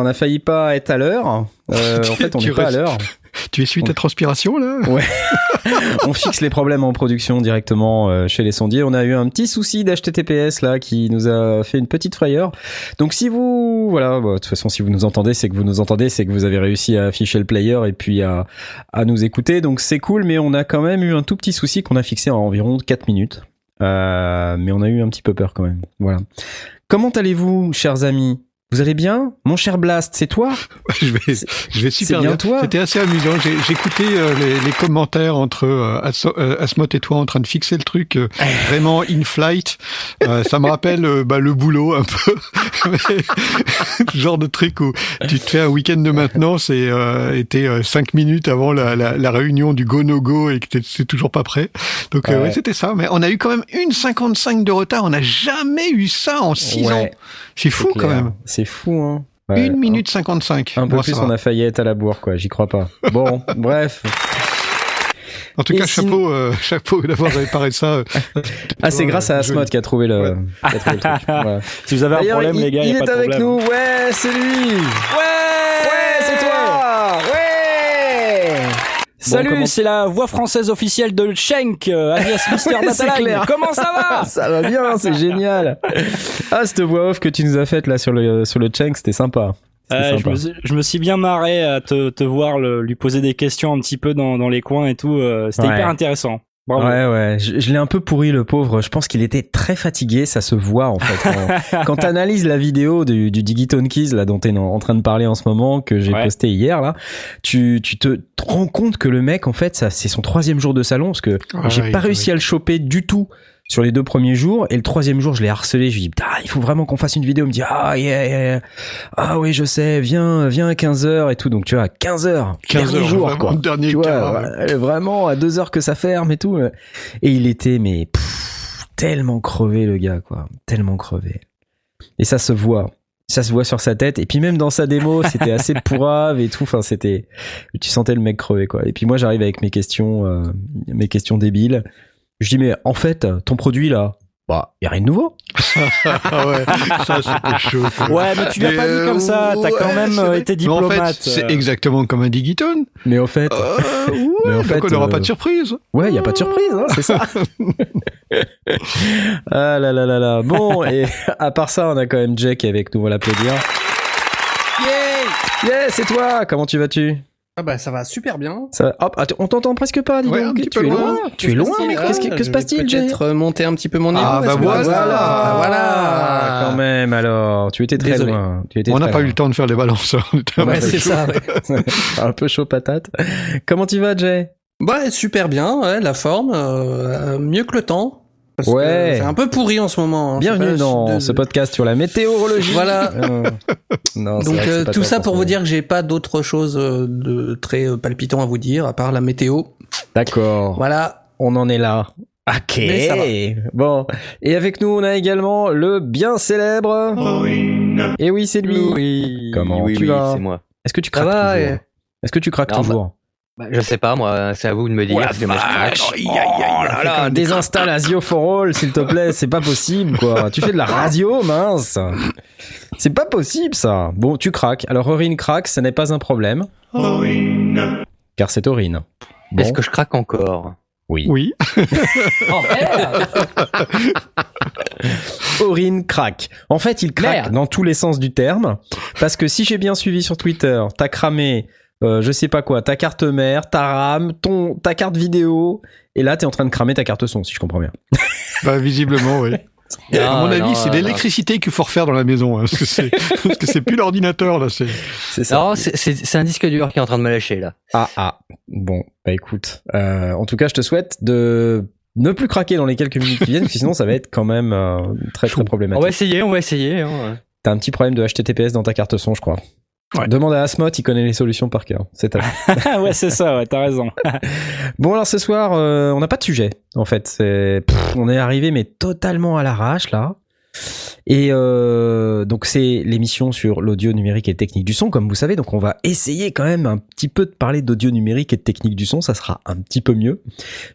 on a failli pas être à l'heure. Euh, en fait on n'est pas à l'heure. Tu essuies ta transpiration là Ouais. on fixe les problèmes en production directement euh, chez les sondiers. On a eu un petit souci d'HTTPS là qui nous a fait une petite frayeur. Donc si vous voilà, bah, de toute façon si vous nous entendez, c'est que vous nous entendez, c'est que vous avez réussi à afficher le player et puis à à nous écouter. Donc c'est cool, mais on a quand même eu un tout petit souci qu'on a fixé en environ 4 minutes. Euh, mais on a eu un petit peu peur quand même. Voilà. Comment allez-vous, chers amis? Vous allez bien Mon cher Blast, c'est toi? Je vais, je vais super bien toi? C'était assez amusant. Écouté euh, les, les commentaires entre euh, euh, Asmot et toi en train de fixer le truc euh, vraiment in flight. Euh, ça me rappelle bah, le boulot un peu. Genre de truc où tu te fais un week-end de maintenance et t'es cinq minutes avant la, la, la réunion du go no go et que t'es- c'est toujours pas prêt. Donc Ouais. ouais, c'était ça. Mais on a eu quand même une 55 de retard. On n'a jamais eu ça en six Ouais, ans. C'est fou quand même. C'est fou, hein Ouais. Une minute 55. Un peu Bon, plus, on a failli être à la bourre, quoi. J'y crois pas. Bon, bref. En tout Et cas, sinon- chapeau, euh, chapeau d'avoir réparé ça. euh. Ah, c'est grâce à joli. Asmod qui a trouvé le, Ouais. qui a trouvé le truc. Voilà. Si vous avez un problème, il, les gars, il y a est pas de avec problème. nous. Ouais, c'est lui. Ouais, Ouais, c'est toi. Ouais. Salut, c'est la voix française officielle de Schenk, euh, alias Mister Dataline. Comment ça va Ça va bien, c'est génial. Ah, cette voix off que tu nous as faite là sur le sur le Cheng, c'était sympa. Euh, je, me, suis- je me suis bien marré à te, te voir le- lui poser des questions un petit peu dans, dans les coins et tout. euh, C'était Ouais. hyper intéressant. Bravo. Ouais, ouais, je, je l'ai un peu pourri le pauvre. Je pense qu'il était très fatigué, ça se voit en fait. Quand, quand t'analyses la vidéo du, du Digiton Keys là dont t'es en, en train de parler en ce moment, que j'ai Ouais. posté hier là, tu, tu te rends compte que le mec en fait, ça c'est son troisième jour de salon parce que Ouais, j'ai pas réussi à le choper du tout sur les deux premiers jours et le troisième jour je l'ai harcelé je lui dis putain il faut vraiment qu'on fasse une vidéo il me dit ah yeah, yeah, yeah. ah oui je sais viens viens à 15h et tout donc tu vois à 15h 15 dernier jour quoi dernier tu vois, ouais. ouais, vraiment à deux heures que ça ferme et tout. Et il était mais pff, tellement crevé le gars quoi, tellement crevé. Et ça se voit, ça se voit sur sa tête. Et puis même dans sa démo, c'était assez pourrave et tout. Enfin c'était, tu sentais le mec crevé quoi. Et puis moi j'arrive avec mes questions, euh, mes questions débiles. Je dis mais en fait ton produit là, bah y a rien de nouveau. Ah ouais, ça c'était chaud. Ouais, mais tu l'as pas dit comme ça. T'as ouais, quand même euh, été en fait, diplomate. c'est euh. exactement comme un Digiton. Mais au fait, Euh, ouais, Mais en fait, on n'aura euh, pas de surprise. Ouais, il y a pas de surprise, hein, c'est ça. ah là là là là. Bon, et à part ça, on a quand même est avec nous, on va l'applaudir. Yeah, yeah, c'est toi. Comment tu vas-tu? Ah bah ça va super bien. Ça va Hop, attends, on t'entend presque pas. Dis Ouais, donc. un petit tu peu es loin. loin. Tu es loin, mais qu'est-ce qui- que se passe-t-il Jay Peut-être monter un petit peu mon niveau. Ah, bah voilà. Voilà, voilà. Quand même, alors, tu étais très Désolé. loin. Tu étais On n'a pas eu le temps de faire les balances. un Ouais, c'est ça. ouais. un peu chaud patate. Comment tu vas, Jay? Bah super bien, ouais, la forme, euh, mieux que le temps. Parce Ouais. C'est un peu pourri en ce moment. hein. Bienvenue dans de- ce podcast sur la météorologie. Voilà. Euh, non, c'est Donc euh, tout ça pour vous dire que j'ai pas d'autre chose euh, de très euh, palpitant à vous dire à part la météo. D'accord. Voilà. On en est là. Ok. Bon. Et avec nous, on a également le bien célèbre. Et oui, c'est lui. Oui. Comment oui, tu oui, vas c'est moi. Est-ce que tu craques toujours Est-ce que tu craques Non, toujours Bah, je sais pas, moi, c'est à vous de me dire. moi, je crache. Oh là là, désinstalle Asio for All, s'il te plaît. C'est pas possible, quoi. tu fais de la radio, mince. C'est pas possible, ça. Bon, tu craques. Alors, Aurine craque, ce n'est pas un problème. Car c'est Aurine. Bon. Est-ce que je craque encore? Oui. Oui. Aurine craque. En fait, il craque Merde. dans tous les sens du terme. Parce que si j'ai bien suivi sur Twitter, t'as cramé, euh, je sais pas quoi, ta carte mère, ta RAM, ton, ta carte vidéo. Et là, t'es en train de cramer ta carte son, si je comprends bien. Bah, visiblement, oui. à mon Non, avis, non, c'est non. l'électricité qu'il faut refaire dans la maison, hein, parce que c'est parce que c'est plus l'ordinateur là. C'est C'est ça. Non, c'est- un disque dur qui est en train de me lâcher là. Ah ah. Bon, bah écoute. euh, en tout cas, je te souhaite de ne plus craquer dans les quelques minutes qui viennent, parce que sinon ça va être quand même euh, très très On problématique. va essayer, on va essayer. hein. T'as un petit problème de HTTPS dans ta carte son, je crois. Ouais. Demande à Asmot, il connaît les solutions par cœur. C'est à Ah ouais, c'est ça, ouais, t'as raison. Bon alors ce soir, euh, on n'a pas de sujet en fait. Pff, on est arrivé mais totalement à l'arrache là. Et euh, donc c'est l'émission sur l'audio numérique et technique du son, comme vous savez. Donc on va essayer quand même un petit peu de parler d'audio numérique et de technique du son. Ça sera un petit peu mieux.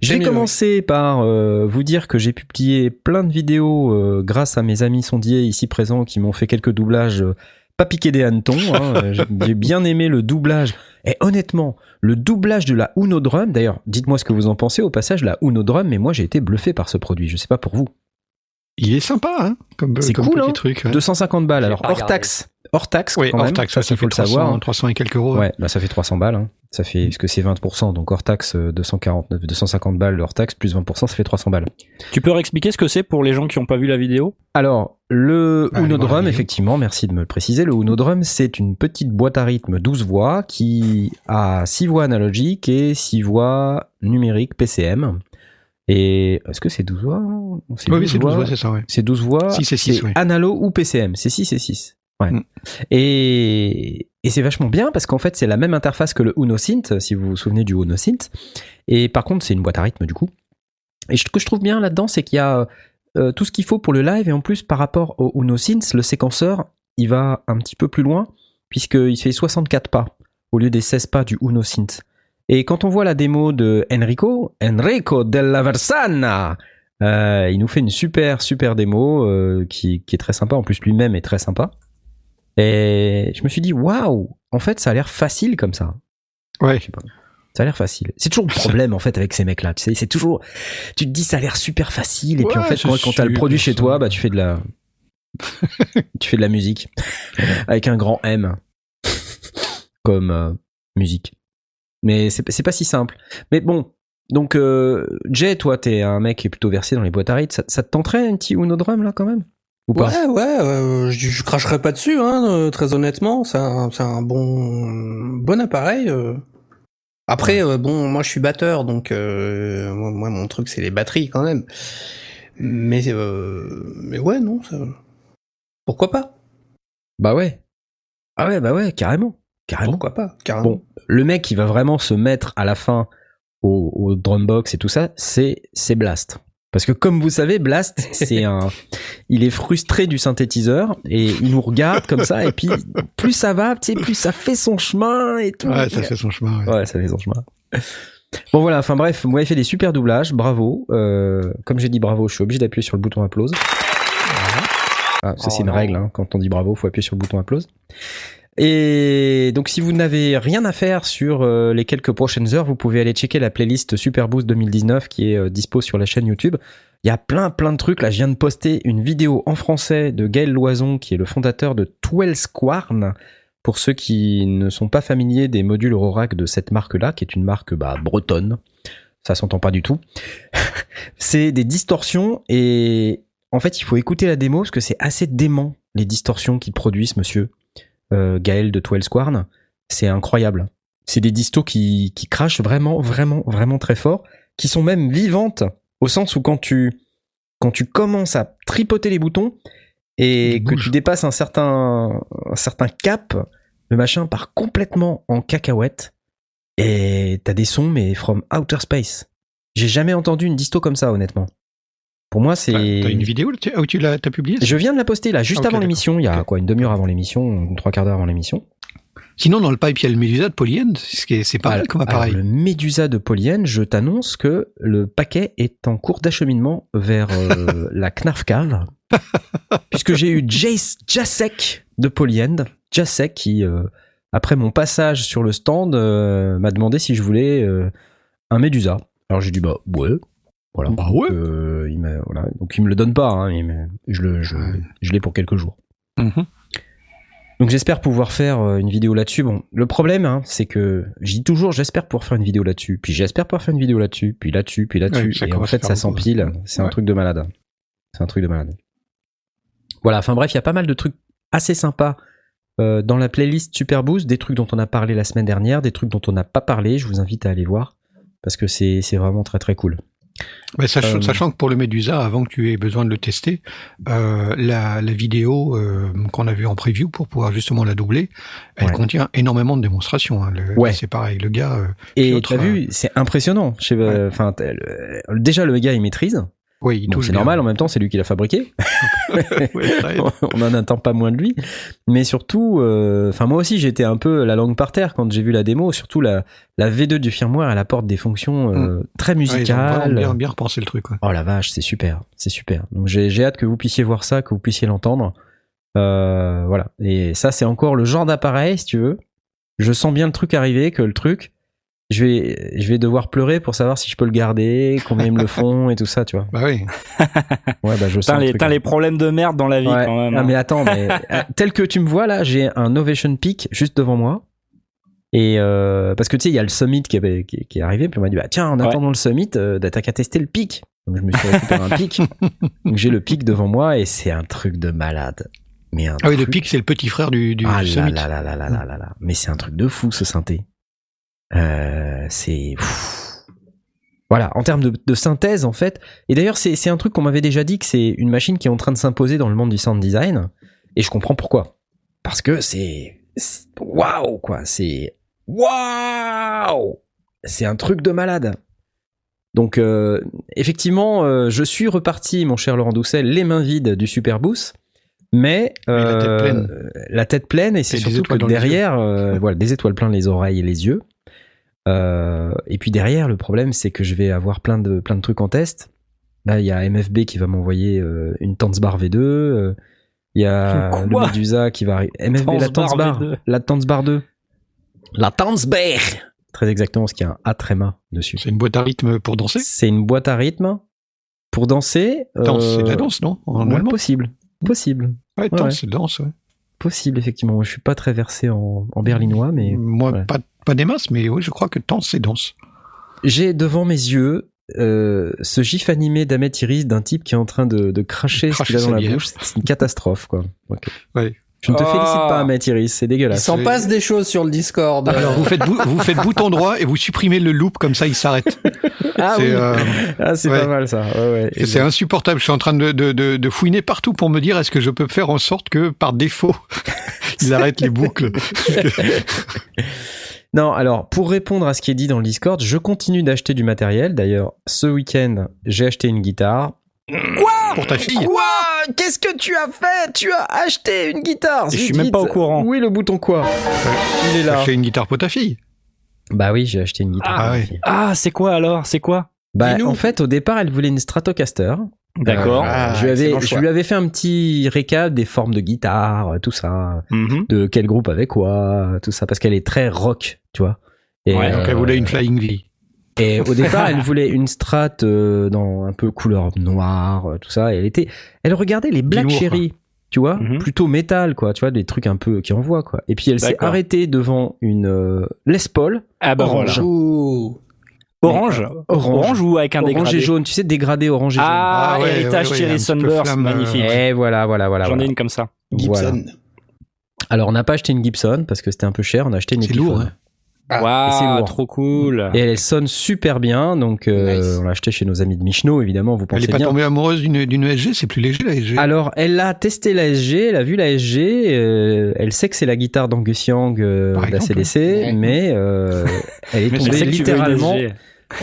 Je vais commencer par euh, vous dire que j'ai publié plein de vidéos euh, grâce à mes amis sondiers ici présents qui m'ont fait quelques doublages. Euh, pas piqué des hannetons. hein. J'ai j'ai bien aimé le doublage. Et honnêtement, le doublage de la Uno Drum, d'ailleurs, dites-moi ce que vous en pensez au passage, la Uno Drum, mais moi j'ai été bluffé par ce produit. Je sais pas pour vous. il est sympa, hein, comme, C'est comme cool, petit hein. truc. ouais. 250 balles. Alors hors regardé. taxe, hors taxe Oui, quand hors même. taxe, ça, ça, il faut le 300, savoir. 300 et quelques euros. Ouais, bah ça fait 300 balles. hein. Ça fait, parce que c'est 20%, donc hors taxe, euh, 249, 250 balles hors taxe, plus 20%, ça fait 300 balles. Tu peux réexpliquer ce que c'est pour les gens qui n'ont pas vu la vidéo? Alors, le Allez Uno voir la Drum, vidéo. effectivement, merci de me le préciser. Le Uno Drum, c'est une petite boîte à rythme 12 voix qui a 6 voix analogiques et 6 voix numériques PCM. Et est-ce que c'est 12 voix? C'est Oui, oui, 12 c'est 12 voix. c'est ça, ouais. C'est 12 voix. Six et six, c'est ouais. Analo ou PCM. C'est 6 et 6. Ouais. Mm. Et, et c'est vachement bien parce qu'en fait, c'est la même interface que le Uno Synth, si vous vous souvenez du Uno Synth. Et par contre, c'est une boîte à rythme du coup. Et ce que je trouve bien là-dedans, c'est qu'il y a euh, tout ce qu'il faut pour le live. Et en plus, par rapport au Uno Synth, le séquenceur, il va un petit peu plus loin puisqu'il fait 64 pas au lieu des 16 pas du Uno Synth. Et quand on voit la démo de Enrico, Enrico della Versana, euh, il nous fait une super super démo euh, qui, qui est très sympa. En plus, lui-même est très sympa. Et je me suis dit, waouh, en fait, ça a l'air facile comme ça. Ouais. Je sais pas. Ça a l'air facile. C'est toujours le problème en fait avec ces mecs-là. Tu sais, c'est toujours, tu te dis ça a l'air super facile et puis en fait quand, quand t'as le produit chez toi, bah tu fais de la, tu fais de la musique avec un grand M comme euh, musique. Mais c'est pas si simple. Mais bon, donc euh, Jay, toi t'es un mec qui est plutôt versé dans les boîtes à rythme. Ça, ça te tenterait un petit Uno Drum là quand même? Ou pas Ouais, ouais, euh, je, je cracherai pas dessus, hein, euh, très honnêtement. C'est un, bon, bon appareil. euh. Après, bon, moi je suis batteur, donc moi, moi, mon truc c'est les batteries quand même. Mais, mais ouais, non, ça... pourquoi pas? Bah ouais. Ah ouais, bah ouais, carrément, carrément. Pourquoi pas Carrément. Bon, le mec qui va vraiment se mettre à la fin au, au drumbox et tout ça, c'est Blast. Parce que comme vous savez, Blast, c'est un, il est frustré du synthétiseur et il nous regarde comme ça et puis plus ça va, tu sais, plus ça fait son chemin et tout. Ouais, ça fait son chemin. ouais. Ouais, ça fait son chemin. Bon voilà, enfin bref, vous m'avez fait des super doublages, bravo. Euh, comme j'ai dit bravo, je suis obligé d'appuyer sur le bouton applause. Ah, ça c'est Oh une non. règle, hein. quand on dit bravo, faut appuyer sur le bouton applause. Et donc si vous n'avez rien à faire sur euh, les quelques prochaines heures, vous pouvez aller checker la playlist Super Boost 2019 qui est euh, dispo sur la chaîne YouTube. Il y a plein plein de trucs. Là, je viens de poster une vidéo en français de Gaël Loison, qui est le fondateur de Twelve Squarn. Pour ceux qui ne sont pas familiers des modules Eurorack de cette marque-là, qui est une marque bah, bretonne, ça s'entend pas du tout. c'est des distorsions et en fait, il faut écouter la démo parce que c'est assez dément les distorsions qu'il produit, ce monsieur euh, Gaël de Twelve Squarn. C'est incroyable. C'est des distos qui, qui crachent vraiment, vraiment, vraiment très fort, qui sont même vivantes au sens où quand tu quand tu commences à tripoter les boutons et que tu dépasses un certain un certain cap, le machin part complètement en cacahuète et t'as des sons mais from outer space. J'ai jamais entendu une disto comme ça honnêtement. Pour moi c'est T'as une vidéo tu- où tu l'as t'as publié je viens de la poster là, juste Ah, avant l'émission, il y a quoi, une demi-heure avant l'émission, trois quarts d'heure avant l'émission. Sinon, dans le pipe, il y a le Medusa de Polyend. C'est ce qui est- c'est pas mal comme appareil. le Médusa de Polyène, je t'annonce que le paquet est en cours d'acheminement vers euh, la Knarf Cave, puisque j'ai eu Jace Jacek de Polyend, Jacek qui, euh, après mon passage sur le stand, euh, m'a demandé si je voulais un Médusa. Alors j'ai dit bah ouais. Voilà. Bah ouais. Euh, il voilà. Donc il me le donne pas, hein, il je le, je, je l'ai pour quelques jours. Mhm. Donc j'espère pouvoir faire euh, une vidéo là-dessus. Bon, le problème, hein, c'est que je dis toujours j'espère pouvoir faire une vidéo là-dessus, puis j'espère pouvoir faire une vidéo là-dessus, puis là-dessus, puis là-dessus, Ouais, et en fait ça s'empile. C'est un truc de malade. C'est un truc de malade. Voilà, enfin bref, il y a pas mal de trucs assez sympas euh, dans la playlist Super Boost, des trucs dont on a parlé la semaine dernière, des trucs dont on n'a pas parlé. Je vous invite à aller voir parce que c'est c'est vraiment très très cool. Mais sachant, Euh, sachant que pour le Medusa, avant que tu aies besoin de le tester, euh, la, la vidéo euh, qu'on a vue en preview pour pouvoir justement la doubler, elle Ouais. contient énormément de démonstrations. hein. Le- Ouais. C'est pareil, le gars. euh, Et Piotr, t'as vu, c'est impressionnant. Euh, enfin, déjà le gars il maîtrise. Oui, il Bon, c'est normal en même temps, c'est lui qui l'a fabriqué. Ouais, on en attend pas moins de lui. Mais surtout, euh, enfin moi aussi j'étais un peu la langue par terre quand j'ai vu la démo. Surtout la, la V2 du firmware, elle apporte des fonctions euh, très Ouais, ils ont musicales. vraiment bien, bien repensé le truc. ouais. Oh la vache, c'est super, c'est super. Donc j'ai j'ai hâte que vous puissiez voir ça, que vous puissiez l'entendre. Euh, voilà. Et ça, c'est encore le genre d'appareil, si tu veux. Je sens bien le truc arriver, que le truc, je vais, je vais devoir pleurer pour savoir si je peux le garder, combien ils me le font et tout ça, tu vois. Bah oui. Ouais, bah je sens le les, hein. les problèmes de merde dans la vie Ouais. quand même. Ah hein. mais attends, mais euh, tel que tu me vois là, j'ai un Ovation Peak juste devant moi. Et euh, parce que tu sais, il y a le Summit qui, avait- qui, qui est arrivé, puis on m'a dit bah tiens, en Ouais. attendant le Summit, euh, t'as qu'à tester le Peak. Donc je me suis récupéré un Peak. Donc j'ai le Peak devant moi et c'est un truc de malade. Mais un Ah oui, le pic, c'est le petit frère du, du, ah Summit. là là là là là là là. Mais c'est un truc de fou ce synthé. Euh, c'est voilà en termes de, de synthèse en fait. Et d'ailleurs c'est un truc qu'on m'avait déjà dit que c'est une machine qui est en train de s'imposer dans le monde du sound design. Et je comprends pourquoi. Parce que c'est waouh quoi. C'est waouh. C'est un truc de malade. Donc euh, effectivement, euh, je suis reparti, mon cher Laurent Doucet, les mains vides du Super Boost, mais la tête pleine. la tête pleine, et c'est surtout que derrière, voilà, des étoiles plein les oreilles et les yeux. Euh, et puis derrière, le problème, c'est que je vais avoir plein de plein de trucs en test. Là, il y a MFB qui va m'envoyer euh, une Tanzbar V2. euh, Il y a le Medusa qui va arriver. MFB, la V2. la Tanzbar 2. La Tanzbar Très exactement, parce qu'il y a un A tréma dessus. C'est une boîte à rythme pour danser? C'est une boîte à rythme pour danser. Danse, euh, c'est de la danse, non En ouais, allemand? possible, possible, Ouais, ouais. danse, c'est la danse, ouais. Possible effectivement. Moi, Je suis pas très versé en, en berlinois, mais Moi, pas, pas des masses, mais oui, je crois que danse, c'est danse. j'ai devant mes yeux euh, ce gif animé d'Ahmet Iris d'un type qui est en train de, de cracher ce Cracher qu'il a dans la bière. bouche. C'est une catastrophe, quoi. Ok. Ouais. Je ne te Oh. félicite pas, Ahmet Iris, c'est Il dégueulasse. s'en c'est- passe des choses sur le Discord. Alors, vous faites, bou- vous faites bouton droit et vous supprimez le loop, comme ça, il s'arrête. Ah c'est oui, euh, ah, c'est ouais. pas mal ça. Ouais, ouais. et c'est insupportable. Je suis en train de, de, de, de fouiner partout pour me dire est-ce que je peux faire en sorte que, par défaut, il arrête les boucles. Non, alors pour répondre à ce qui est dit dans le Discord, je continue d'acheter du matériel. D'ailleurs, ce week-end, j'ai acheté une guitare. Pour ta fille. Quoi Qu'est-ce que tu as fait Tu as acheté une guitare Je suis même pas au courant. Oui, le bouton quoi Il est là. acheté une guitare pour ta fille. Bah oui, j'ai acheté une guitare. Ah ouais. Ah, c'est quoi alors? C'est quoi? Bah en fait, au départ, elle voulait une Stratocaster. D'accord. Euh, Ah, je, lui avais, excellent je choix. lui avais fait un petit récap des formes de guitare, tout ça, Mhm. de quel groupe avec quoi, tout ça, parce qu'elle est très rock, tu vois. Et, Ouais, Donc, elle euh, voulait une Flying V. Et au départ, elle voulait une strat euh, dans un peu couleur noire, euh, tout ça. Et elle était, elle regardait les Black Cherry, tu vois, Mhm. plutôt métal, quoi, tu vois, des trucs un peu qui envoient, quoi. Et puis elle s'est arrêtée devant une euh, Les Paul Ah bah Orange. voilà. Orange. orange, Orange ou avec un orange dégradé et jaune, tu sais, dégradé orange et Ah, Ah ouais, héritage ouais, ouais, Sunburst, euh, magnifique. jaune. Et voilà, voilà, voilà. J'en voilà. ai une comme ça. Voilà. Gibson. Alors on n'a pas acheté une Gibson parce que c'était un peu cher, on a acheté une C'est lourd, hein. Ah, Waouh, c'est lourd. trop cool. Et elle sonne super bien, donc euh, Nice. on l'a acheté chez nos amis de Michno, évidemment, vous Elle pensez est pas bien. tombée amoureuse d'une d'une SG, c'est plus léger la SG. Alors, elle a testé la SG, elle a vu la SG, euh, elle sait que c'est la guitare d'Angus Young euh, d'ACDC, ouais. mais euh, elle est tombée littéralement,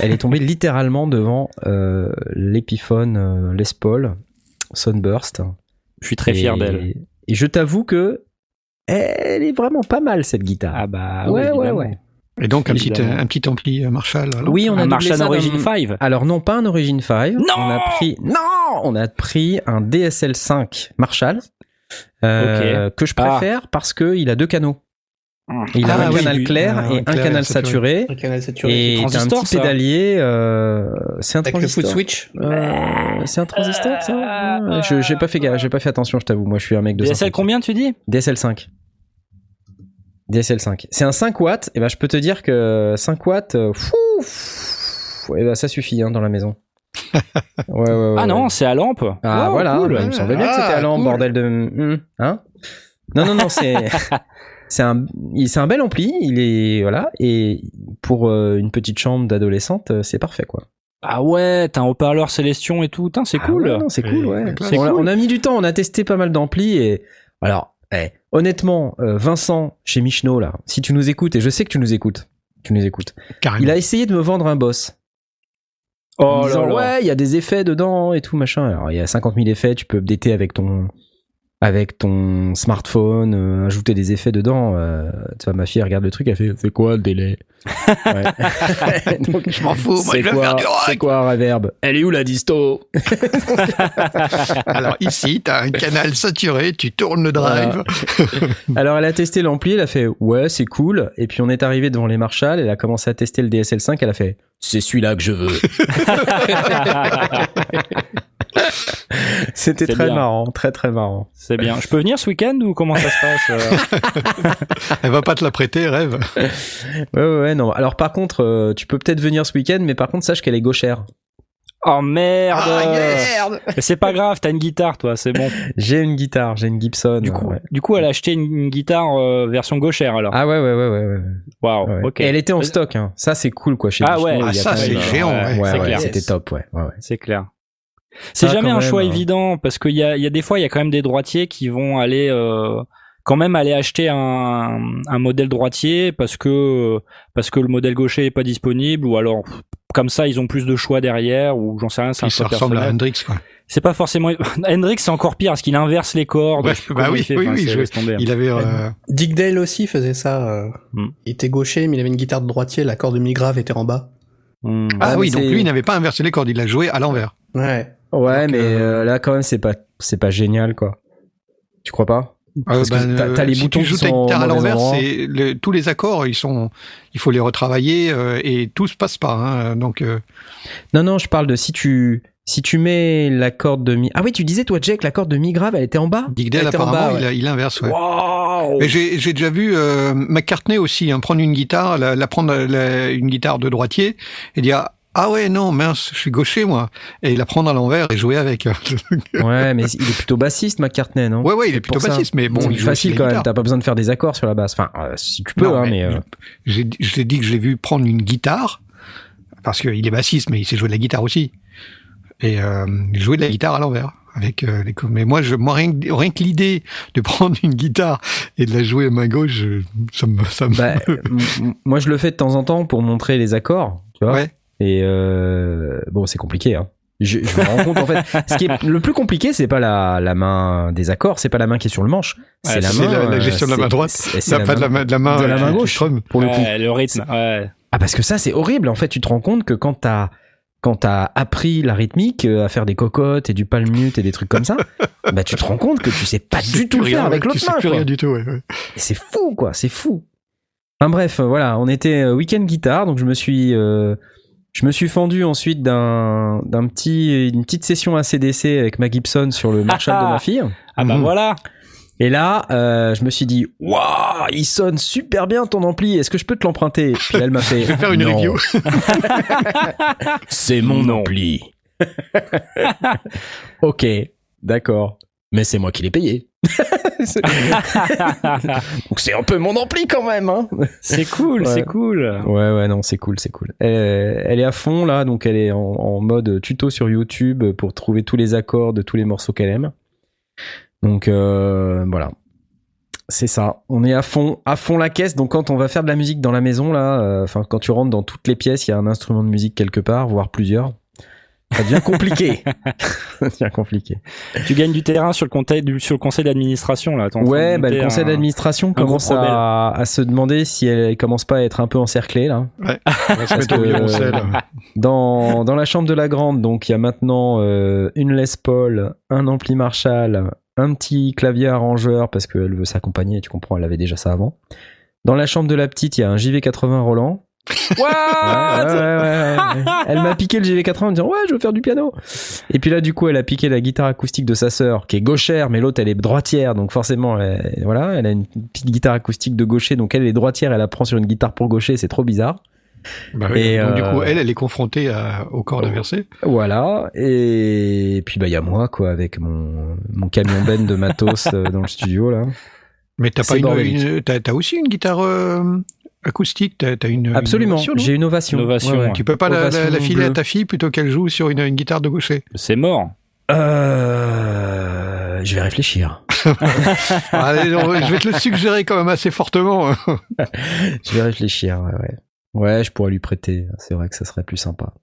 elle est tombée littéralement devant euh, l'Epiphone euh, Les Paul Sunburst. Je suis très fier d'elle. Et je t'avoue que elle est vraiment pas mal cette guitare. Ah bah Ouais, ouais, évidemment. ouais. Et donc, un petit, un petit ampli euh, Marshall. alors. Oui, on a Un Marshall ça Origin d'un- 5. Alors non, pas un Origin 5. Non on a pris non, on a pris un DSL 5 Marshall euh, que je préfère parce que il a deux canaux. Il a Ah un oui, canal clair Ah, et un un clair canal saturé. saturé. Un canal saturé. Et un transistor, petit ça. pédalier. euh, c'est un Avec le transistor. foot switch. Euh, c'est un transistor, ça? Je j'ai pas fait gaffe, j'ai pas fait attention, je t'avoue. Moi, je suis un mec de. DSL 50. combien tu dis? DSL 5. DSL 5. C'est un 5 watts. Et ben, je peux te dire que 5 watts, euh, fou, fou, et ben, ça suffit hein, dans la maison. Ouais, ouais, ouais, Ah non, c'est à lampe. Ah Wow, voilà, cool. bah, il me semblait bien que c'était Ah, à lampe, cool. bordel de... Hum, Hein Non, non, non, c'est... C'est un, il- c'est un bel ampli, il est voilà et pour euh, une petite chambre d'adolescente, euh, c'est parfait quoi. Ah ouais, t'as un haut-parleur Célestion et tout. C'est Ah cool. ouais, non, c'est cool, ouais. on, a, cool. on a mis du temps, on a testé pas mal d'amplis et alors, eh, honnêtement, euh, Vincent chez Michno là, si tu nous écoutes et je sais que tu nous écoutes, tu nous écoutes, Carrément. il a essayé de me vendre un boss. en Oh disant, là là. ouais, il y a des effets dedans et tout machin. Alors il y a 50 000 effets, tu peux updater avec ton avec ton smartphone, euh, ajouter des effets dedans. Euh, tu vois, ma fille elle regarde le truc, elle fait c'est quoi le délai? Ouais. Donc, Je m'en fous, moi c'est je veux faire du c'est rock. quoi un reverb? Elle est où la disto? Alors ici, t'as un canal saturé, tu tournes le drive. Alors elle a testé l'ampli, elle a fait ouais c'est cool. Et puis on est arrivé devant les Marshall, elle a commencé à tester le DSL5, elle a fait c'est celui-là que je veux. C'était très bien. marrant, très très marrant. c'est bien. Je peux venir ce week-end ou comment ça se passe euh Elle va pas te la prêter, rêve. Ouais ouais, ouais non. Alors par contre, euh, tu peux peut-être venir ce week-end, mais par contre sache qu'elle est gauchère. Oh merde. Ah, merde C'est pas grave, t'as une guitare, toi, c'est bon. J'ai une guitare, j'ai une Gibson. Du coup, ouais. du coup, elle a acheté une, une guitare euh, version gauchère alors. Ah ouais ouais ouais ouais. ouais. Waouh. ouais. Ok. Et elle était en stock. Hein. Ça c'est cool quoi chez Ah ouais. Ah, ça, c'est géant, ouais. C'était top ouais. ouais, ouais. C'est clair. C'est Ça, jamais un même, choix euh. évident parce qu'il y a, il y a des fois, il y a quand même des droitiers qui vont aller euh, quand même aller acheter un, un modèle droitier parce que parce que le modèle gaucher est pas disponible ou alors comme ça ils ont plus de choix derrière ou j'en sais rien, c'est un ça choix ressemble à. Hendrix, quoi. C'est pas forcément Hendrix, c'est encore pire parce qu'il inverse les cordes. Ouais, bah oui, il fait, oui, enfin, oui, je- tomber. Il avait. euh, Dick Dale aussi faisait ça. euh, Hmm. Il était gaucher, mais il avait une guitare de droitier, l'accord de mi grave était en bas. Hmm. Ah Ouais, oui, donc lui, il n'avait pas inversé les cordes, il a joué à l'envers. Ouais. Ouais, Donc, mais euh, euh, là quand même c'est pas c'est pas génial quoi. Tu crois pas? Parce que ben, t'as- t'as les si boutons tu qui joues ta sont guitare à l'envers, c'est le- tous les accords, ils sont, il faut les retravailler euh, et tout se passe pas. Hein, donc euh, Non non, je parle de si tu si tu mets la corde de mi. Ah oui, tu disais toi Jack la corde de mi grave, elle était en bas? Dick Dale Elle était en apparemment, bas, il, a- il inverse. Ouais. Waouh Mais j'ai j'ai déjà vu euh, McCartney aussi hein, prendre une guitare, la, la prendre la- une guitare de droitier et dire ah ouais non mince je suis gaucher moi et la prendre à l'envers et jouer avec. Ouais, mais il est plutôt bassiste McCartney, non? Ouais ouais il est plutôt ça. bassiste mais bon c'est il facile quand même, t'as pas besoin de faire des accords sur la basse. Enfin, euh, si tu peux, Non, hein, mais, euh, j'ai je t'ai dit que je l'ai vu prendre une guitare parce qu'il est bassiste mais il sait jouer de la guitare aussi et euh, jouer de la guitare à l'envers avec euh, les mais moi je moi rien que, rien que l'idée de prendre une guitare et de la jouer à main gauche je- ça me ça me bah, moi je le fais de temps en temps pour montrer les accords, tu vois. ouais Et euh, bon, c'est compliqué. Hein. Je, je me rends compte en fait. Ce qui est le plus compliqué, c'est pas la, la main des accords, c'est pas la main qui est sur le manche, c'est Ouais, la main. la- la gestion de la main droite. c'est- pas de la main- de la main de la main qui- qui gauche. pour le coup. Ouais, le rythme. Ouais. Ah parce que ça c'est horrible. En fait, tu te rends compte que quand t'as quand t'as appris la rythmique euh, à faire des cocottes et du palm mute et des trucs comme ça, bah tu te rends compte que tu sais pas Tu sais du tout le faire avec l'autre tu sais main. plus quoi. rien du tout ouais, ouais. Et C'est fou, quoi, c'est fou. Enfin bref, euh, voilà, on était euh, week-end guitare, donc je me suis, euh, je me suis fendu ensuite d'un, d'un petit, une petite session ACDC avec ma Gibson sur le Marshall de ma fille. Ah bah Mhm. voilà. Et là, euh, je me suis dit, waouh, il sonne super bien ton ampli. Est-ce que je peux te l'emprunter? Puis elle m'a fait, Je vais faire une Non, review. C'est mon Non. ampli. ok, d'accord, mais c'est moi qui l'ai payé. donc c'est un peu mon ampli quand même, hein. c'est cool, Ouais. c'est cool. Ouais, ouais, non, c'est cool, c'est cool. Elle, elle est à fond là, donc elle est en, en mode tuto sur YouTube pour trouver tous les accords de tous les morceaux qu'elle aime. Donc euh, voilà, c'est ça. On est à fond, à fond la caisse. Donc quand on va faire de la musique dans la maison là, euh, quand tu rentres dans toutes les pièces, il y a un instrument de musique quelque part, voire plusieurs. Ça devient compliqué. ça devient compliqué. Tu gagnes du terrain sur le conseil, du- sur le conseil d'administration là. Ouais, bah, le conseil un- d'administration commence à, à se demander si elle commence pas à être un peu encerclée là. Se Parce que- violoncelle. Dans, dans la chambre de la grande, donc il y a maintenant euh, une Les Paul, un ampli Marshall, un petit clavier arrangeur parce qu'elle veut s'accompagner, tu comprends, elle avait déjà ça avant. Dans la chambre de la petite, il y a un JV80 Roland. Ouais, ouais, ouais, ouais, ouais. Elle m'a piqué le JV80 en me disant ouais, je veux faire du piano. Et puis là, du coup, elle a piqué la guitare acoustique de sa sœur, qui est gauchère, mais l'autre elle est droitière, donc forcément, elle, voilà, elle a une petite guitare acoustique de gaucher, donc elle est droitière, elle apprend sur une guitare pour gaucher, c'est trop bizarre. Bah oui, Et, donc, du euh, coup, elle, elle est confrontée à- au corps inversé. Voilà. Et puis bah il y a moi quoi avec mon mon camion ben de matos euh, dans le studio là. Mais t'as pas une, t'as, t'as aussi une guitare euh, acoustique. T'as, t'as une Absolument. une ovation, non J'ai une ovation. Ovation, ouais. Tu peux pas la, la, Ovation la filer à ta fille plutôt qu'elle joue sur une, une guitare de gaucher. C'est mort. Euh, je vais réfléchir. Allez, on va- je vais te le suggérer quand même assez fortement. hein. Je vais réfléchir. Ouais, ouais. Ouais, je pourrais lui prêter. C'est vrai que ça serait plus sympa.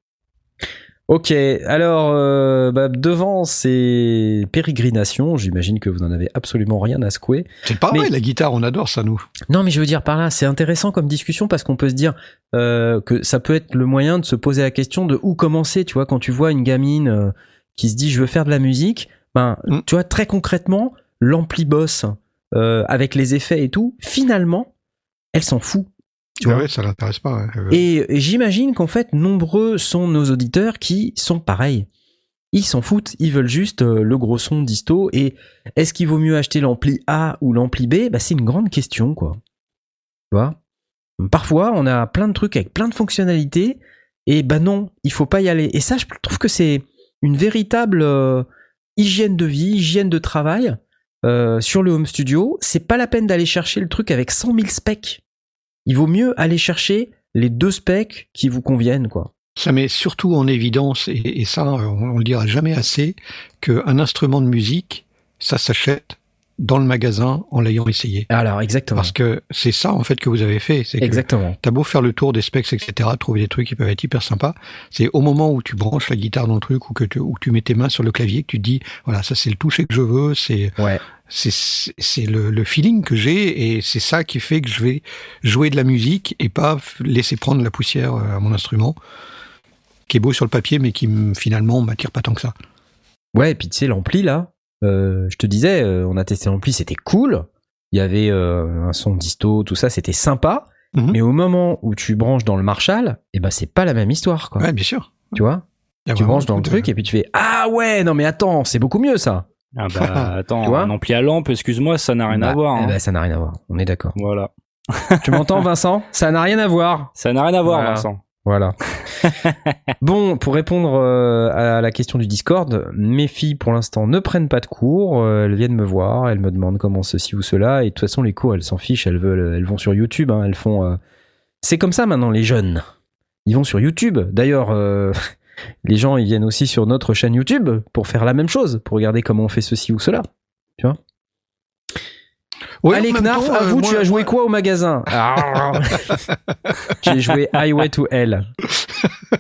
Ok, alors euh, bah, devant ces pérégrinations, j'imagine que vous n'en avez absolument rien à secouer. C'est pas Mais- vrai, la guitare, on adore ça, nous. Non, mais je veux dire par là, c'est intéressant comme discussion parce qu'on peut se dire euh, que ça peut être le moyen de se poser la question de où commencer. Tu vois, quand tu vois une gamine euh, qui se dit je veux faire de la musique, ben Mm. tu vois très concrètement l'ampli boss euh, avec les effets et tout. Finalement, elle s'en fout. Tu Ah vois ouais, ça l'intéresse pas. Euh, Et j'imagine qu'en fait, nombreux sont nos auditeurs qui sont pareils. Ils s'en foutent, ils veulent juste euh, le gros son disto. Et est-ce qu'il vaut mieux acheter l'ampli A ou l'ampli B? Bah, C'est une grande question, quoi. Tu vois? Parfois, on a plein de trucs avec plein de fonctionnalités. Et bah non, il faut pas y aller. Et ça, je trouve que c'est une véritable euh, hygiène de vie, hygiène de travail euh, sur le home studio. C'est pas la peine d'aller chercher le truc avec 100 000 specs. Il vaut mieux aller chercher les deux specs qui vous conviennent, quoi. Ça met surtout en évidence, et, et ça, on, le dira jamais assez, qu'un instrument de musique, ça s'achète dans le magasin en l'ayant essayé. Alors, exactement. Parce que c'est ça, en fait, que vous avez fait. C'est Exactement. T'as beau faire le tour des specs, etc., trouver des trucs qui peuvent être hyper sympas, c'est au moment où tu branches la guitare dans le truc ou que tu, tu mets tes mains sur le clavier que tu te dis, voilà, ça c'est le toucher que je veux, c'est Ouais. C'est le, le feeling que j'ai et c'est ça qui fait que je vais jouer de la musique et pas laisser prendre la poussière euh, à mon instrument, qui est beau sur le papier mais qui me- finalement m'attire pas tant que ça. Ouais, et puis tu sais, l'ampli, là, euh, je te disais, euh, on a testé l'ampli, c'était cool. Il y avait euh, un son disto, tout ça, c'était sympa. Mhm. Mais au moment où tu branches dans le Marshall, eh ben, c'est pas la même histoire, quoi. Ouais, bien sûr. Tu vois? Tu branches dans le de- truc et puis tu fais Ah ouais, non mais attends, c'est beaucoup mieux ça. Ah bah attends, Tu vois un ampli à lampe, excuse-moi, ça n'a rien Bah, à voir. hein. ça n'a rien à voir, on est d'accord. Voilà. tu m'entends, Vincent? Ça n'a rien à voir. Ça n'a rien à voir, Voilà. Vincent. Voilà. bon, pour répondre euh, à la question du Discord, mes filles pour l'instant ne prennent pas de cours. euh, elles viennent me voir, elles me demandent comment ceci ou cela. Et de toute façon, les cours, elles s'en fichent. Elles veulent, elles vont sur YouTube. hein, elles font. euh, C'est comme ça maintenant, les jeunes. Ils vont sur YouTube. D'ailleurs, les gens, ils viennent aussi sur notre chaîne YouTube pour faire la même chose, pour regarder comment on fait ceci ou cela. Ouais, Allez, en même Knarf, temps, à euh, vous, moi- tu as joué moi- quoi au magasin. J'ai joué Highway to Hell.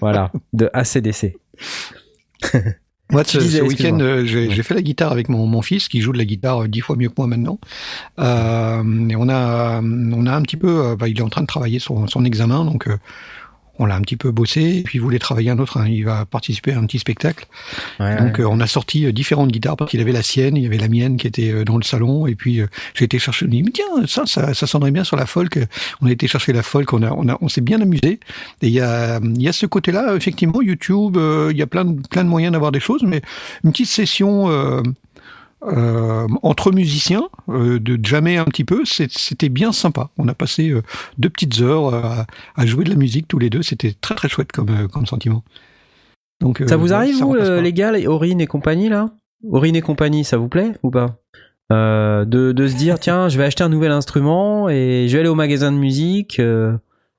Voilà, de ACDC. Moi, Tu ce, disais, ce week-end, euh, j'ai fait la guitare avec mon, mon fils qui joue de la guitare euh, dix fois mieux que moi maintenant. Euh, et on a, on a un petit peu, bah, il est en train de travailler son, son examen, donc euh, on l'a un petit peu bossé. Et puis il voulait travailler un autre, hein, il va participer à un petit spectacle. Donc euh, on a sorti euh, différentes guitares parce qu'il avait la sienne, il y avait la mienne qui était euh, dans le salon. Et puis euh, j'ai été chercher, on dit mais tiens ça, ça, ça sonnerait bien sur la folk. On a été chercher la folk, on a, on a, on s'est bien amusé. Et il y a, il y a ce côté-là, effectivement, YouTube, euh, il y a plein de, plein de moyens d'avoir des choses, mais une petite session euh, entre musiciens, euh, de jammer un petit peu, c'était bien sympa. On a passé euh, deux petites heures euh, à, à jouer de la musique tous les deux. C'était très très chouette comme, euh, comme sentiment. Donc, euh, Ça vous arrive, ça vous, les gars, les Aurine et compagnie, là? Aurine et compagnie, ça vous plaît ou pas? Euh, de, de se dire, tiens, je vais acheter un nouvel instrument et je vais aller au magasin de musique, euh,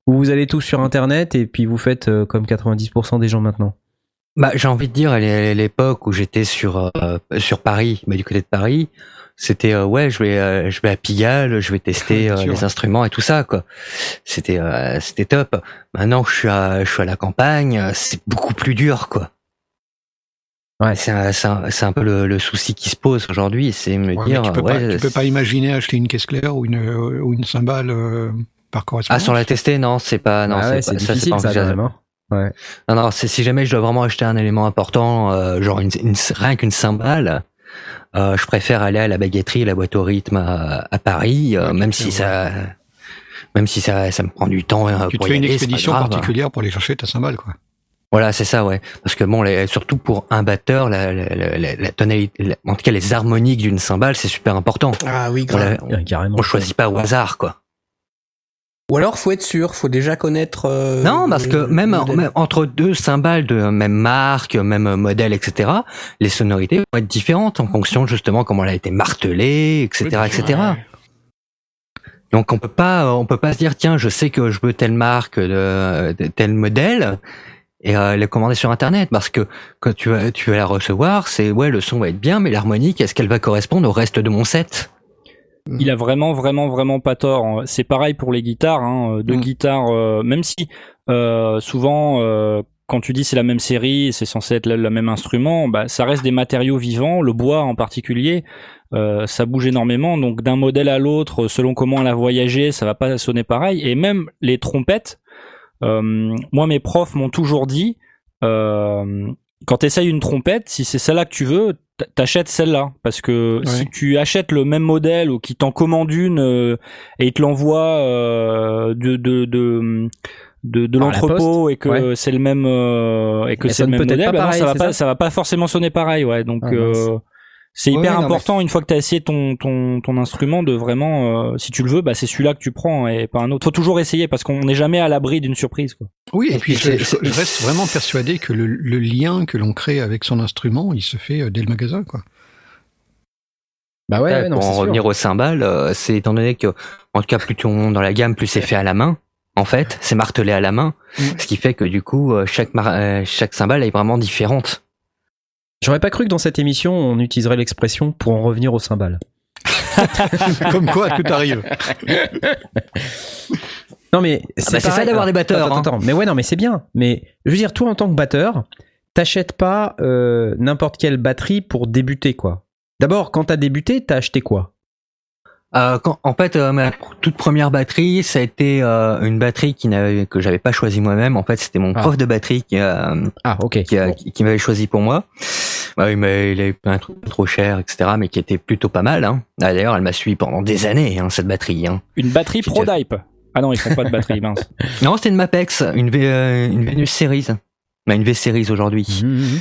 ou vous allez tous sur Internet et puis vous faites euh, comme 90% des gens maintenant? Bah, j'ai envie de dire, à l'é- l'époque où j'étais sur euh, sur Paris, du côté de Paris, c'était euh, ouais, je vais euh, je vais à Pigalle, je vais tester euh, les instruments et tout ça quoi. C'était euh, c'était top. Maintenant je suis à je suis à la campagne, c'est beaucoup plus dur quoi. Ouais. C'est un, c'est un, un peu le, le souci qui se pose aujourd'hui, c'est me Ouais, dire tu peux, ouais, pas, tu peux pas imaginer acheter une caisse claire ou une, euh, ou une cymbale euh, par correspondance. ah sans la tester non, c'est pas non, Ah ouais, c'est pas, ça, c'est pas envisageable. Ouais. Non, non, c'est si jamais je dois vraiment acheter un élément important, euh, genre une, une- rien qu'une cymbale, euh, je préfère aller à la baguetterie, la boîte au rythme à, à Paris, euh, Ouais, même si ça, même si ça, ça me prend du temps euh, Tu te pour fais y une aller, expédition particulière pour aller chercher ta cymbale, quoi. Voilà, c'est ça, ouais. Parce que bon, les, surtout pour un batteur, la, la, la, la- tonalité, la- en tout cas les harmoniques d'une cymbale, c'est super important. Ah oui, On, grave. on, carrément. on choisit pas au hasard, quoi. Ou alors, faut être sûr, faut déjà connaître. euh, Non, parce que même, entre deux cymbales de même marque, même modèle, etc., les sonorités vont être différentes en fonction justement comment elle a été martelée, etc., etc. Donc on peut pas, on peut pas se dire tiens, je sais que je veux telle marque, de, de tel modèle et euh, le commander sur internet parce que quand tu vas, tu vas la recevoir, c'est ouais le son va être bien, mais l'harmonique est-ce qu'elle va correspondre au reste de mon set? Il a vraiment, vraiment, vraiment pas tort. C'est pareil pour les guitares. Hein. Deux Mm. guitares, euh, même si euh, souvent, euh, quand tu dis c'est la même série, c'est censé être le, même instrument, bah, ça reste des matériaux vivants. Le bois en particulier, euh, ça bouge énormément. Donc d'un modèle à l'autre, selon comment elle a voyagé, ça va pas sonner pareil. Et même les trompettes, euh, moi mes profs m'ont toujours dit, euh, quand tu essayes une trompette, si c'est celle-là que tu veux, t'achètes celle-là parce que si tu achètes le même modèle ou qui t'en commande une euh, et il te l'envoie euh, de de de de, l'entrepôt et que ouais. c'est le même euh, et que c'est le même modèle bah non, ça va pas ça ça va pas forcément sonner pareil ouais. Donc Ah, c'est hyper non, mais important une fois que tu as essayé ton ton ton instrument de vraiment euh, si tu le veux bah c'est celui-là que tu prends et pas un autre faut toujours essayer parce qu'on n'est jamais à l'abri d'une surprise quoi. Oui, et, Et puis je, reste vraiment persuadé que le, le lien que l'on crée avec son instrument, il se fait euh, dès le magasin, quoi. Bah ouais, ouais, non, pour en sûr. revenir aux cymbales, euh, c'est étant donné que, en tout cas, plus tu montes dans la gamme, plus c'est fait à la main. En fait, c'est martelé à la main, ce qui fait que du coup, chaque mar- chaque cymbale est vraiment différente. J'aurais pas cru que dans cette émission, on utiliserait l'expression pour en revenir au cymbales. Comme quoi, tout arrive. Non mais bah, c'est ça pareil. d'avoir des batteurs, Attends, hein. mais ouais, non, mais c'est bien. Mais je veux dire, toi en tant que batteur, t'achètes pas euh, n'importe quelle batterie pour débuter, quoi. D'abord, quand t'as débuté, t'as acheté quoi? Euh, quand, en fait, euh, ma toute première batterie, ça a été euh, une batterie qui n'avait, que j'avais pas choisi moi-même. En fait, c'était mon Ah. prof de batterie qui, euh, Ah, ok. qui, a- Bon. qui- qui m'avait choisi pour moi. Ouais, mais il plein de trucs trop cher, etc., mais qui était plutôt pas mal. Hein. Ah, D'ailleurs, elle m'a suivi pendant des années, hein, cette batterie. Hein. Une batterie Prodype. Ah non, ils font pas de batterie mince. Non, c'était une Mapex, une, v, euh, une Venus Series. Bah, une V Series aujourd'hui. Mhm, mhm.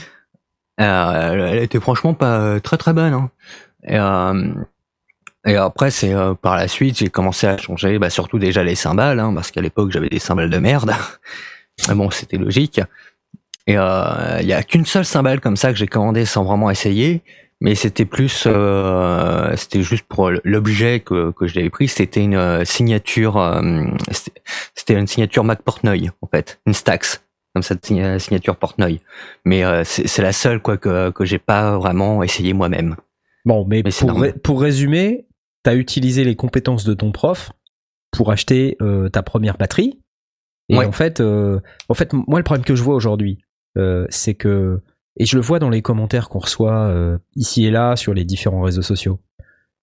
Euh, elle était franchement pas euh, très très bonne. Hein. Et, euh, et après, c'est euh, par la suite, j'ai commencé à changer, bah, surtout déjà les cymbales, hein, parce qu'à l'époque j'avais des cymbales de merde. Mais bon, c'était logique. Et euh, il y a qu'une seule cymbale comme ça que j'ai commandé sans vraiment essayer. Mais c'était plus, euh, c'était juste pour l'objet que, que je l'avais pris. C'était une euh, signature, euh, c'était- une signature Mac Portnoy en fait, une Stax comme cette signa- signature Portnoy. Mais euh, c'est la seule quoi que que j'ai pas vraiment essayé moi-même. Bon, mais, pour, ré- pour résumer, t'as utilisé les compétences de ton prof pour acheter euh, ta première batterie. Et Ouais. en fait, euh, en fait, moi le problème que je vois aujourd'hui, euh, c'est que et je le vois dans les commentaires qu'on reçoit euh, ici et là sur les différents réseaux sociaux.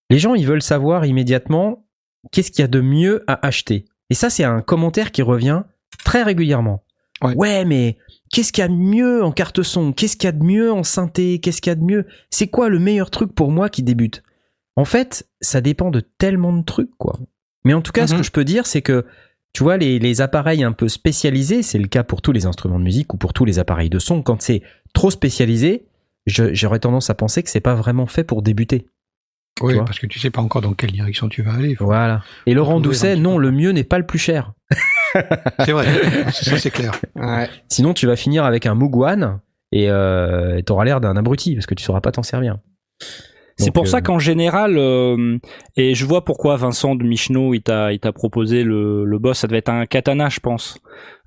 Les gens, ils veulent savoir immédiatement qu'est-ce qu'il y a de mieux à acheter. Et ça, c'est un commentaire qui revient très régulièrement. Ouais. mais qu'est-ce qu'il y a de mieux en carte son? Qu'est-ce qu'il y a de mieux en synthé? Qu'est-ce qu'il y a de mieux? C'est quoi le meilleur truc pour moi qui débute? En fait, ça dépend de tellement de trucs, quoi. Mais en tout cas, ce Mhm. que je peux dire, c'est que tu vois, les, les appareils un peu spécialisés, c'est le cas pour tous les instruments de musique ou pour tous les appareils de son, quand c'est trop spécialisé, j'aurais tendance à penser que c'est pas vraiment fait pour débuter. Oui, parce que tu sais pas encore dans quelle direction tu vas aller. Voilà. Et Laurent Doucet, non, le mieux n'est pas le plus cher. C'est vrai, ça c'est clair. Ouais. Sinon, tu vas finir avec un One et euh, t'auras l'air d'un abruti parce que tu sauras pas t'en servir. C'est pour euh, ça qu'en général, euh, et je vois pourquoi Vincent de Michno, il t'a, il t'a proposé le, le boss, ça devait être un katana, je pense.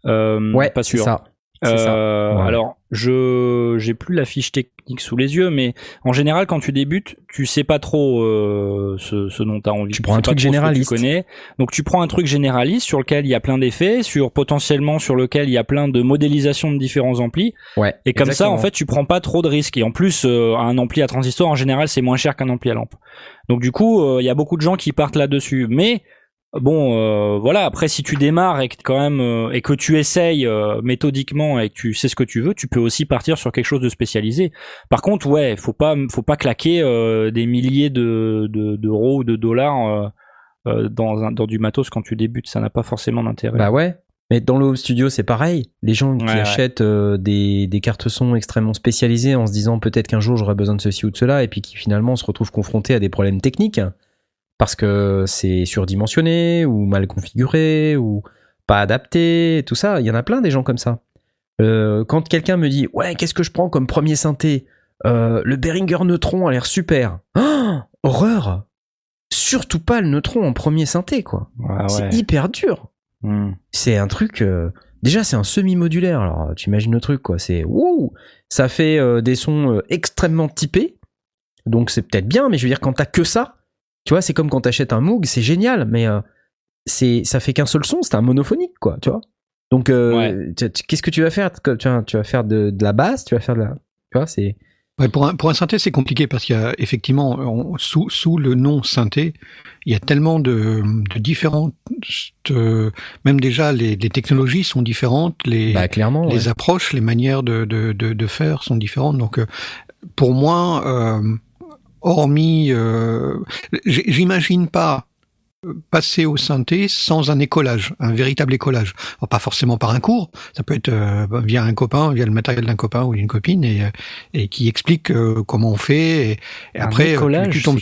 Euh, Ouais, pas sûr. ça. Ça. Euh, Ouais. Alors, je j'ai plus la fiche technique sous les yeux, mais en général, quand tu débutes, tu sais pas trop euh, ce, ce dont tu as envie. Tu prends un sais truc généraliste. Tu connais. Donc, tu prends un truc généraliste sur lequel il y a plein d'effets, sur potentiellement sur lequel il y a plein de modélisations de différents amplis. Ouais. Et comme exactement. ça, en fait, tu prends pas trop de risques. Et en plus, euh, un ampli à transistor, en général, c'est moins cher qu'un ampli à lampe. Donc du coup, euh, il y a beaucoup de gens qui partent là-dessus. Mais bon, euh, voilà. Après, si tu démarres et que quand même euh, et que tu essayes euh, méthodiquement et que tu sais ce que tu veux, tu peux aussi partir sur quelque chose de spécialisé. Par contre, ouais, faut pas, faut pas claquer des milliers de de- d'euros ou de dollars. dans, un, dans du matos quand tu débutes, ça n'a pas forcément d'intérêt. Bah ouais. Mais dans le home studio, c'est pareil. Les gens qui Ouais, achètent des, des cartes son extrêmement spécialisées en se disant peut-être qu'un jour j'aurai besoin de ceci ou de cela, et puis qui finalement se retrouvent confrontés à des problèmes techniques parce que c'est surdimensionné ou mal configuré ou pas adapté, tout ça. Il y en a plein des gens comme ça. Euh, quand quelqu'un me dit ouais qu'est-ce que je prends comme premier synthé? Euh, le Behringer Neutron a l'air super. Oh, horreur Surtout pas le Neutron en premier synthé quoi. Ah C'est hyper dur. Hmm. C'est un truc. euh, Déjà c'est un semi-modulaire. Alors tu imagines le truc quoi. C'est wouh Ça fait des sons extrêmement typés. Donc c'est peut-être bien, mais je veux dire quand t'as que ça, tu vois, c'est comme quand t'achètes un Moog, c'est génial, mais euh, c'est ça fait qu'un seul son, c'est un monophonique quoi, tu vois. Donc euh, qu'est-ce que tu vas faire Tu vas, tu vas faire de, de la basse, tu vas faire de la, tu vois, c'est Ouais, pour, un, pour un synthé, c'est compliqué parce qu'il y a effectivement, on- sous, sous le nom synthé, il y a tellement de, de différentes. euh, même déjà, les, les technologies sont différentes, les, bah clairement. les ouais. approches, les manières de, de, de, de faire sont différentes. Donc, euh, pour moi, euh, hormis, euh, j'imagine pas euh, passer au synthé sans un écolage, un véritable écolage. Alors, pas forcément par un cours, ça peut être euh, via un copain, via le matériel d'un copain ou d'une copine, et, et qui explique euh, comment on fait. Et, après, tu, tombes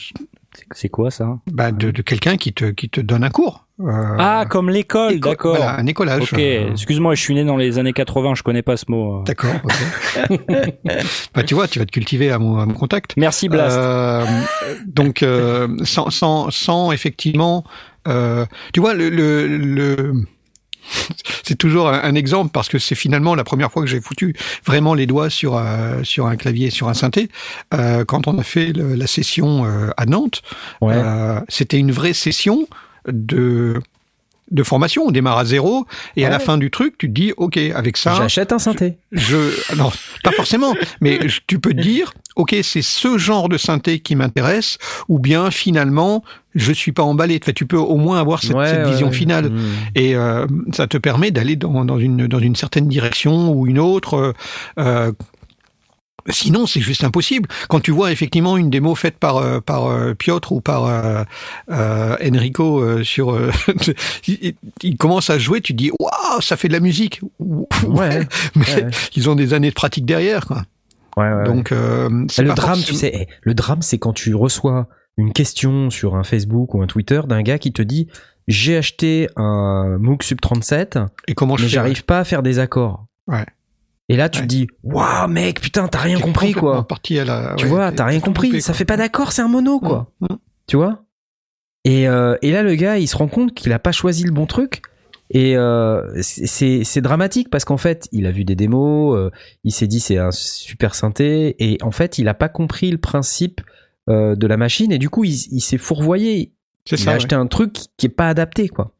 C'est- quoi ça? Bah, de, de quelqu'un qui te, qui te donne un cours. Euh, Ah, comme l'école, éco- d'accord. Voilà, un écolage. Ok, Euh, excuse-moi, je suis né dans les années 80, je connais pas ce mot. D'accord. ok. bah, tu vois, tu vas te cultiver à mon, à mon contact. Merci Blast. Euh, donc, euh, sans, sans, sans effectivement, euh, tu vois, le, le, le- c'est toujours un, un exemple parce que c'est finalement la première fois que j'ai foutu vraiment les doigts sur euh, sur un clavier, sur un synthé. Euh, quand on a fait le- la session euh, à Nantes, Ouais. c'était une vraie session de de formation. On démarre à zéro et à la Ouais. fin du truc, tu te dis, ok, avec ça, J'achète un synthé. je non pas forcément mais je- tu peux te dire ok c'est ce genre de synthé qui m'intéresse ou bien finalement je suis pas emballé Enfin, tu peux au moins avoir cette, Ouais, cette ouais, vision ouais. finale Mm. et euh, ça te permet d'aller dans, dans une dans une certaine direction ou une autre euh, euh, Sinon, c'est juste impossible. Quand tu vois effectivement une démo faite par euh, par euh, Piotr ou par euh, euh, Enrico euh, sur, euh, il, il commence à jouer, tu te dis waouh, ça fait de la musique. Ouais. mais ouais. ils ont des années de pratique derrière, quoi. Ouais, ouais, Donc, euh, c'est le drame, forcément- tu sais, eh, le drame, c'est quand tu reçois une question sur un Facebook ou un Twitter d'un gars qui te dit j'ai acheté un MOOC Sub 37, Et comment je mais j'arrive pas à faire des accords. Ouais. Et là, tu Ouais. te dis waouh, mec, putain, t'as rien compris quoi. Parti à la, Tu ouais, vois, t'as rien compris. loupé, ça fait pas d'accord, c'est un mono quoi. Mm, mm. Tu vois? Et, euh, et là, le gars, il se rend compte qu'il a pas choisi le bon truc. Et euh, c'est- dramatique parce qu'en fait, il a vu des démos, euh, il s'est dit c'est un super synthé, et en fait, il a pas compris le principe de la machine, et du coup, il, il s'est fourvoyé. C'est Il ça. a acheté un truc qui est pas adapté, quoi.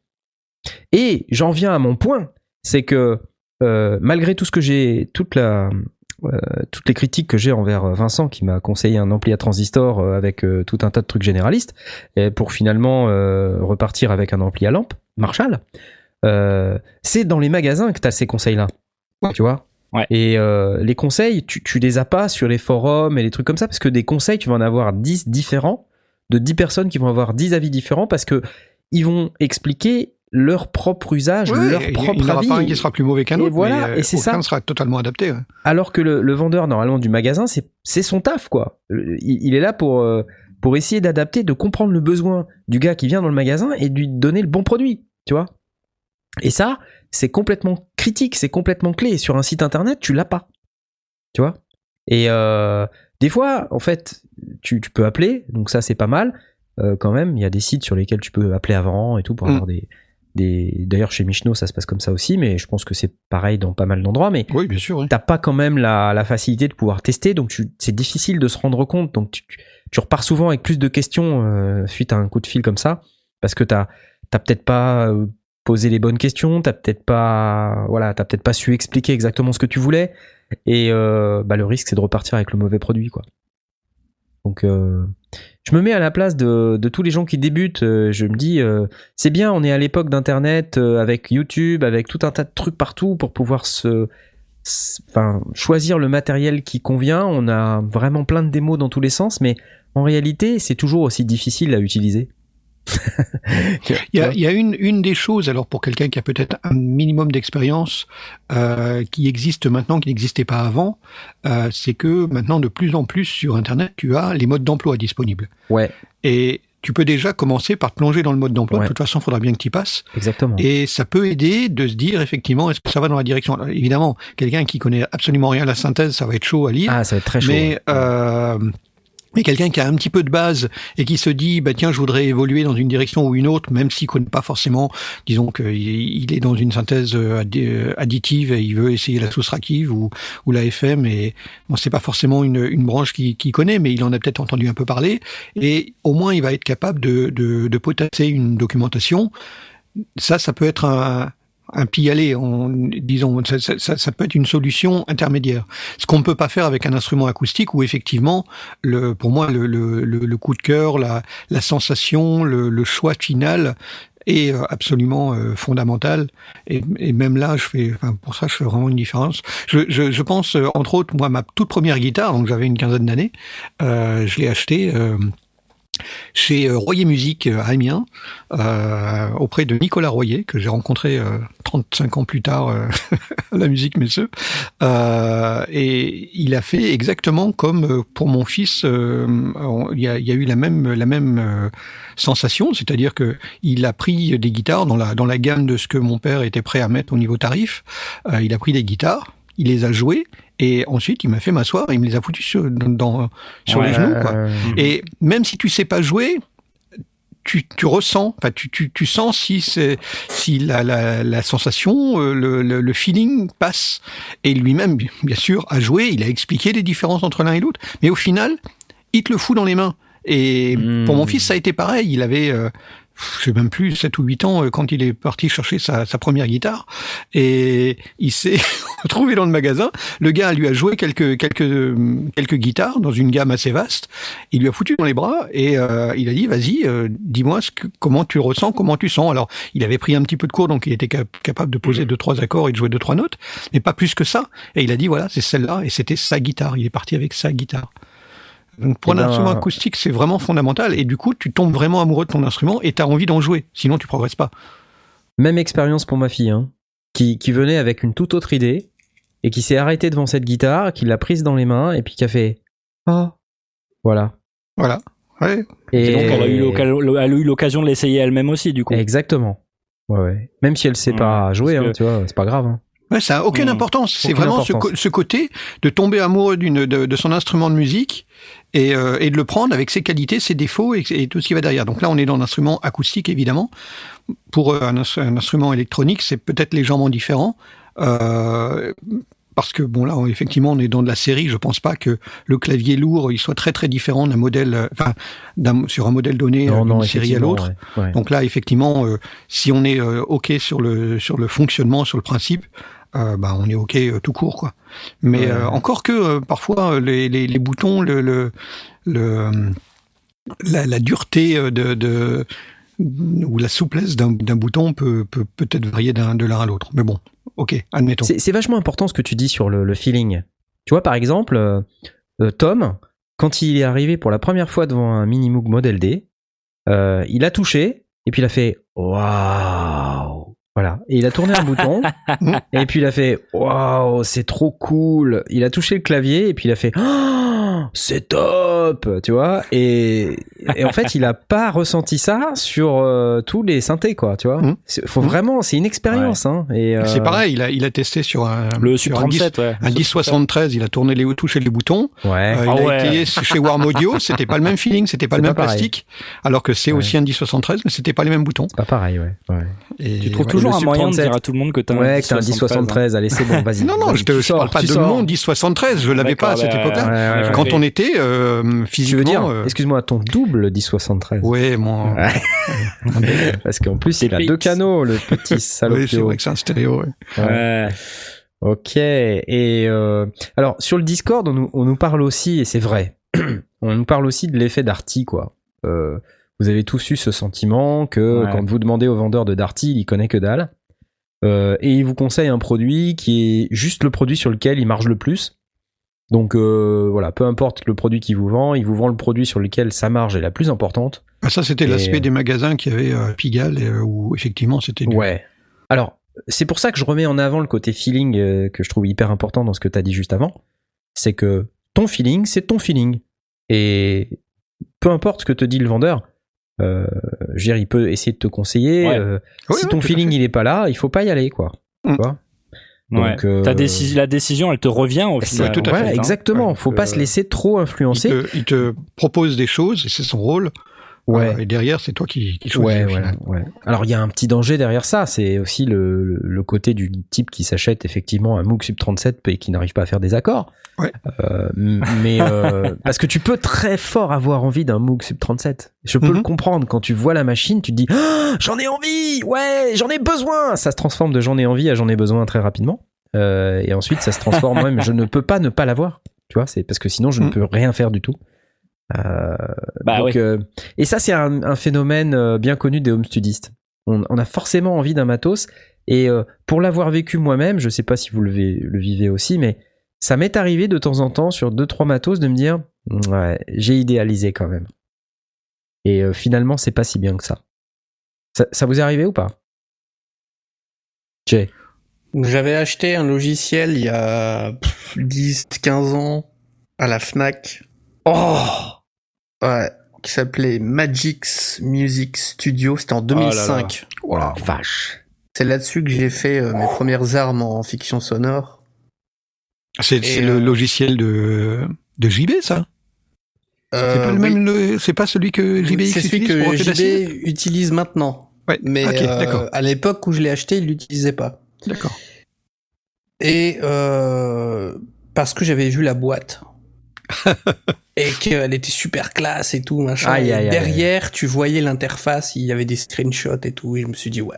Et j'en viens à mon point, c'est que malgré tout ce que j'ai, toute la, euh, toutes les critiques que j'ai envers euh, Vincent, qui m'a conseillé un ampli à transistor euh, avec euh, tout un tas de trucs généralistes, et pour finalement euh, repartir avec un ampli à lampe Marshall, euh, c'est dans les magasins que tu as ces conseils-là. Ouais. Tu vois? Ouais. Et euh, les conseils, tu, tu les as pas sur les forums et les trucs comme ça, parce que des conseils, tu vas en avoir 10 différents, de 10 personnes qui vont avoir 10 avis différents, parce que ils vont expliquer leur propre usage, leur il- propre il n'y aura avis. pas un qui sera plus mauvais qu'un Et autre. voilà, mais, euh, et c'est aucun ça. sera totalement adapté. ouais. Alors que le, le vendeur, normalement, du magasin, c'est c'est son taf, quoi. Il, il est là pour, euh, pour essayer d'adapter, de comprendre le besoin du gars qui vient dans le magasin et de lui donner le bon produit, tu vois. Et ça, c'est complètement critique, c'est complètement clé. Et sur un site internet, tu l'as pas, tu vois. Et euh, des fois, en fait, tu, tu peux appeler, donc ça, c'est pas mal. Euh, quand même, il y a des sites sur lesquels tu peux appeler avant et tout pour Mm. avoir des... D'ailleurs, chez Michno, ça se passe comme ça aussi, mais je pense que c'est pareil dans pas mal d'endroits. Mais Oui, bien sûr. oui. t'as pas quand même la, la facilité de pouvoir tester, donc c'est difficile de se rendre compte. Donc tu, repars souvent avec plus de questions euh, suite à un coup de fil comme ça, parce que t'as t'as peut-être pas euh, posé les bonnes questions, t'as peut-être pas voilà, t'as peut-être pas su expliquer exactement ce que tu voulais, et euh, bah, le risque c'est de repartir avec le mauvais produit quoi. Donc euh, je me mets à la place de, tous les gens qui débutent. euh, je me dis, euh, c'est bien, on est à l'époque d'Internet, euh, avec YouTube, avec tout un tas de trucs partout pour pouvoir se, choisir le matériel qui convient. On a vraiment plein de démos dans tous les sens, mais en réalité, c'est toujours aussi difficile à utiliser. Il y a, il y a une, une des choses, alors pour quelqu'un qui a peut-être un minimum d'expérience, euh, qui existe maintenant, qui n'existait pas avant, euh, c'est que maintenant, de plus en plus sur Internet, tu as les modes d'emploi disponibles. Ouais. Et tu peux déjà commencer par te plonger dans le mode d'emploi. Ouais. De toute façon, il faudra bien que tu y passes. Exactement. Et ça peut aider de se dire effectivement, est-ce que ça va dans la direction? Alors, Évidemment, quelqu'un qui connaît absolument rien à la synthèse, ça va être chaud à lire. Ah, ça va être très chaud. mais euh, mais quelqu'un qui a un petit peu de base et qui se dit bah tiens je voudrais évoluer dans une direction ou une autre même s'il connaît pas forcément disons qu'il il est dans une synthèse euh, euh, additive et il veut essayer la soustractive ou ou la FM et bon c'est pas forcément une, une branche qu'il qu'il connaît mais il en a peut-être entendu un peu parler et au moins il va être capable de de, de potasser une documentation. Ça ça peut être un un pis-aller, on- disons, ça, ça- ça- peut être une solution intermédiaire. Ce qu'on ne peut pas faire avec un instrument acoustique où effectivement, le, pour moi, le, le, le- le coup de cœur, la, la sensation, le, le choix final est euh, absolument euh, fondamental. Et, et même là, je fais, enfin, pour ça, je fais vraiment une différence. Je, je, je pense, euh, entre autres, moi, ma toute première guitare, donc j'avais une quinzaine d'années, euh, je l'ai achetée. euh, chez euh, Royer Musique euh, à Amiens, euh, auprès de Nicolas Royer, que j'ai rencontré euh, 35 ans plus tard à la musique messieurs. Et il a fait exactement comme pour mon fils, il y, a, eu la même, sensation, c'est-à-dire que il a pris des guitares dans la, gamme de ce que mon père était prêt à mettre au niveau tarif. Il a pris des guitares, il les a jouées, et ensuite il m'a fait m'asseoir et il me les a foutus sur, dans, les genoux. Quoi. Euh, Et même si tu sais pas jouer, tu, tu ressens, enfin tu, tu, tu sens si c'est si la, la, la sensation, euh, le, le, le feeling passe. Et lui-même, bien sûr, a joué. Il a expliqué les différences entre l'un et l'autre. Mais au final, il te le fout dans les mains. Et Hmm. pour mon fils, ça a été pareil. Il avait, euh, je sais même plus, 7 ou 8 ans euh, quand il est parti chercher sa, sa première guitare. Et il s'est retrouvé dans le magasin. Le gars lui a joué quelques, quelques, quelques guitares dans une gamme assez vaste. Il lui a foutu dans les bras et euh, il a dit vas-y, euh, dis-moi comment tu ressens, comment tu sens. Alors il avait pris un petit peu de cours, donc il était cap- capable de poser deux trois accords et de jouer deux trois notes, mais pas plus que ça. Et il a dit voilà, c'est celle-là et c'était sa guitare. Il est parti avec sa guitare. Donc pour Eh un ben- instrument acoustique, c'est vraiment fondamental. Et du coup, tu tombes vraiment amoureux de ton instrument et tu as envie d'en jouer. Sinon, tu progresses pas. Même expérience pour ma fille, hein, qui, qui venait avec une toute autre idée et qui s'est arrêtée devant cette guitare, qui l'a prise dans les mains et puis qui a fait Ah Voilà. Voilà. Ouais. Et Donc elle a eu l'occasion de l'essayer elle-même aussi, du coup. Exactement. Ouais, ouais. Même si elle sait pas jouer, hein, que- tu vois, c'est pas grave. hein. Ouais, ça a aucune Mmh. importance. C'est vraiment ce, importance. co- ce côté de tomber amoureux d'une de, de son instrument de musique et, euh, et de le prendre avec ses qualités, ses défauts et, et tout ce qui va derrière. Donc là, on est dans un instrument acoustique évidemment. Pour euh, un, ins- un instrument électronique, c'est peut-être légèrement différent. Euh, parce que bon là on- effectivement on est dans de la série, je pense pas que le clavier lourd il soit très très différent d'un modèle, euh, enfin d'un- sur un modèle donné euh, d'une série à l'autre. ouais, ouais. Donc là, effectivement, euh, si on est euh, ok sur le sur le fonctionnement, sur le principe, euh, bah on est ok euh, tout court quoi. Mais Ouais. euh, encore que parfois les, les, les boutons, le le, le la, la dureté de, de ou la souplesse d'un bouton peut peut peut-être varier d'un de l'un à l'autre. Mais bon, ok, admettons. C'est vachement important ce que tu dis sur le, le feeling. Tu vois, par exemple, Tom, quand il est arrivé pour la première fois devant un Minimoog Model D, il a touché et puis il a fait Waouh Voilà. Et il a tourné un bouton et puis il a fait Waouh, c'est trop cool Il a touché le clavier et puis il a fait Oh, c'est top Tu vois et, et en fait, il a pas ressenti ça sur euh, tous les synthés, quoi, tu vois. C'est- Faut Mhm. vraiment, c'est une expérience, hein. Et, euh, C'est pareil, il a il a testé sur un Le sur un 10 37, ouais. un 1073, il a tourné les touché les boutons. Ouais. Euh, il Ah a ouais. été chez Warm Audio, c'était pas le même feeling, c'était pas C'est le même pas plastique, alors que c'est Ouais. aussi un 1073, mais c'était pas les mêmes boutons. C'est pas pareil, ouais. ouais. Et Tu trouves ouais. Toujours un moyen de 37. dire à tout le monde que t'as un Ouais, un 1073. 1073, allez, c'est bon, vas-y. Non, non, je te tu je sors, parle pas de sors. mon 1073, je l'avais pas à cette époque-là. Ouais, ouais, ouais. Quand on était euh, Tu veux physiquement... dire, euh, excuse-moi, ton double 1073. Ouais, mon... Parce qu'en plus, il a deux canaux, le petit oui, c'est salopio. vrai que c'est un stéréo. ouais. Ouais. Ouais. Ok. Et euh, alors, sur le Discord, on nous, on nous parle aussi, et c'est vrai, on nous parle aussi de l'effet Darty, quoi. Euh, vous avez tous eu ce sentiment que Ouais. quand vous demandez au vendeur de Darty, il y connaît que dalle. Euh, et il vous conseille un produit qui est juste le produit sur lequel il marche le plus. Donc euh, voilà, peu importe le produit qu'il vous vend, il vous vend le produit sur lequel sa marge est la plus importante. Ah, Ça, c'était Et- l'aspect des magasins qui avaient euh, Pigalle, et, euh, où effectivement c'était... du- Ouais. Alors, c'est pour ça que je remets en avant le côté feeling que je trouve hyper important dans ce que tu as dit juste avant. C'est que ton feeling, c'est ton feeling. Et peu importe ce que te dit le vendeur, euh, je veux dire, il peut essayer de te conseiller. Ouais. euh, si ton feeling il est pas là, il faut pas y aller, quoi. Tu Mm. Ouais. Donc, euh, Ta décision, la décision, elle te revient au final. tout à fait, hein. exactement. Ouais, faut pas se laisser trop Il influencer. te, il te propose des choses et c'est son rôle. Ouais. Euh, et derrière, c'est toi qui, qui choisis. Ouais, au ouais. Alors il y a un petit danger derrière ça, c'est aussi le, le, côté du type qui s'achète effectivement un MOOC Sub 37 et qui n'arrive pas à faire des accords. Ouais. Euh, mais euh, parce que tu peux très fort avoir envie d'un MOOC Sub 37. Je peux Mhm. le comprendre quand tu vois la machine, tu te dis Ah, j'en ai envie, ouais, j'en ai besoin. Ça se transforme de j'en ai envie à j'en ai besoin très rapidement. Euh, et ensuite ça se transforme même je ne peux pas ne pas l'avoir. Tu vois, c'est parce que sinon je ne Mhm. peux rien faire du tout. Euh, Bah donc, euh, et ça, c'est un, un phénomène euh, bien connu des home studistes. On, on a forcément envie d'un matos. Et euh, pour l'avoir vécu moi-même, je sais pas si vous le, vi- le vivez aussi, mais ça m'est arrivé de temps en temps sur deux trois matos de me dire, ouais, j'ai idéalisé quand même. Et euh, finalement, c'est pas si bien que ça. ça. Ça vous est arrivé ou pas? Jay J'avais acheté un logiciel il y a 10-15 ans à la Fnac. Oh Ouais. Qui s'appelait Magix Music Studio. C'était en 2005. Oh la vache C'est là-dessus que j'ai fait euh, mes premières armes en fiction sonore. C'est c'est euh, le logiciel de, de JB, ça? Euh, C'est pas le oui. même, le- c'est pas celui que JB C'est celui utilise que JB maintenant. Ouais. Mais euh, à l'époque où je l'ai acheté, il l'utilisait pas. d'accord. Et euh, parce que j'avais vu la boîte. et qu'elle était super classe et tout, machin. Aïe, et aïe, aïe. derrière, tu voyais l'interface, il y avait des screenshots et tout. Et je me suis dit, ouais,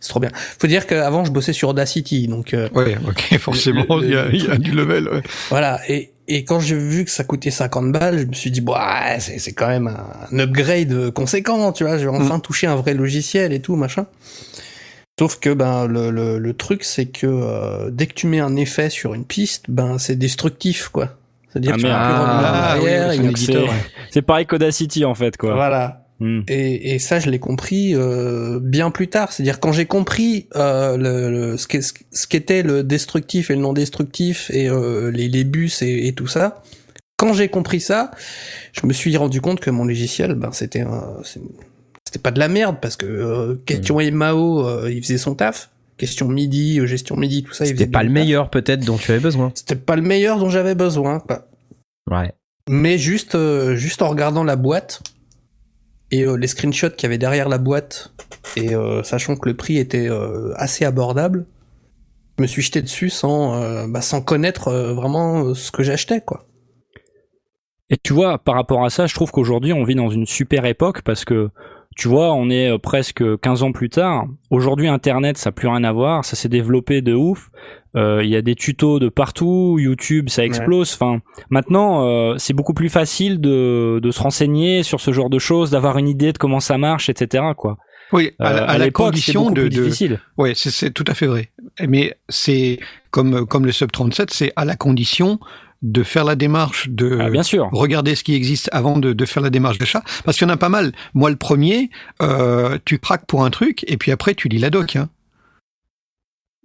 c'est trop bien. Faut dire qu'avant, je bossais sur Audacity. Donc euh, Ouais, ok, forcément, il y, a, il y a du level. ouais. voilà. Et, et quand j'ai vu que ça coûtait 50 balles, je me suis dit, bon, ouais, c'est c'est quand même un, upgrade conséquent, tu vois. Je vais enfin toucher un vrai logiciel et tout, machin. Sauf que ben le, le, le truc c'est que euh, dès que tu mets un effet sur une piste, ben c'est destructif quoi. C'est-à-dire Ah, que tu en Ah, oui, arrière, c'est ouais. Pareil qu'Audacity en fait, quoi. Voilà. Hmm. Et, et ça, je l'ai compris euh, bien plus tard. C'est-à-dire quand j'ai compris euh, le, le- ce qu'est- ce qu'était le destructif et le non destructif et euh, les, les bus et, et tout ça. Quand j'ai compris ça, je me suis rendu compte que mon logiciel, ben c'était un- c'est- c'était pas de la merde parce que euh, question MAO, euh, il faisait son taf. Question MIDI, euh, gestion MIDI, tout ça, C'était pas le meilleur peut-être dont tu avais besoin. C'était pas le meilleur dont j'avais besoin. quoi. Ouais. Mais juste, euh, juste en regardant la boîte et euh, les screenshots qu'il y avait derrière la boîte, et euh, sachant que le prix était euh, assez abordable, je me suis jeté dessus sans, euh, bah, sans connaître euh, vraiment ce que j'achetais, quoi. Et tu vois, par rapport à ça, je trouve qu'aujourd'hui, on vit dans une super époque parce que, tu vois, on est euh, presque 15 ans plus tard. Aujourd'hui, Internet, ça n'a plus rien à voir. Ça s'est développé de ouf. Euh, Il y a des tutos de partout. YouTube, ça explose. Enfin, maintenant, euh, c'est beaucoup plus facile de, de se renseigner sur ce genre de choses, d'avoir une idée de comment ça marche, etc. Quoi. Oui, à, la- Euh, à la condition de, plus de, difficile. C'est- c'est tout à fait vrai. Mais c'est comme comme le sub 37, c'est à la condition de faire la démarche de Ah, bien sûr. regarder ce qui existe avant de, de faire la démarche d'achat. Parce qu'il y en a pas mal. Moi, le premier, euh, tu craques pour un truc et puis après tu lis la doc. Hein.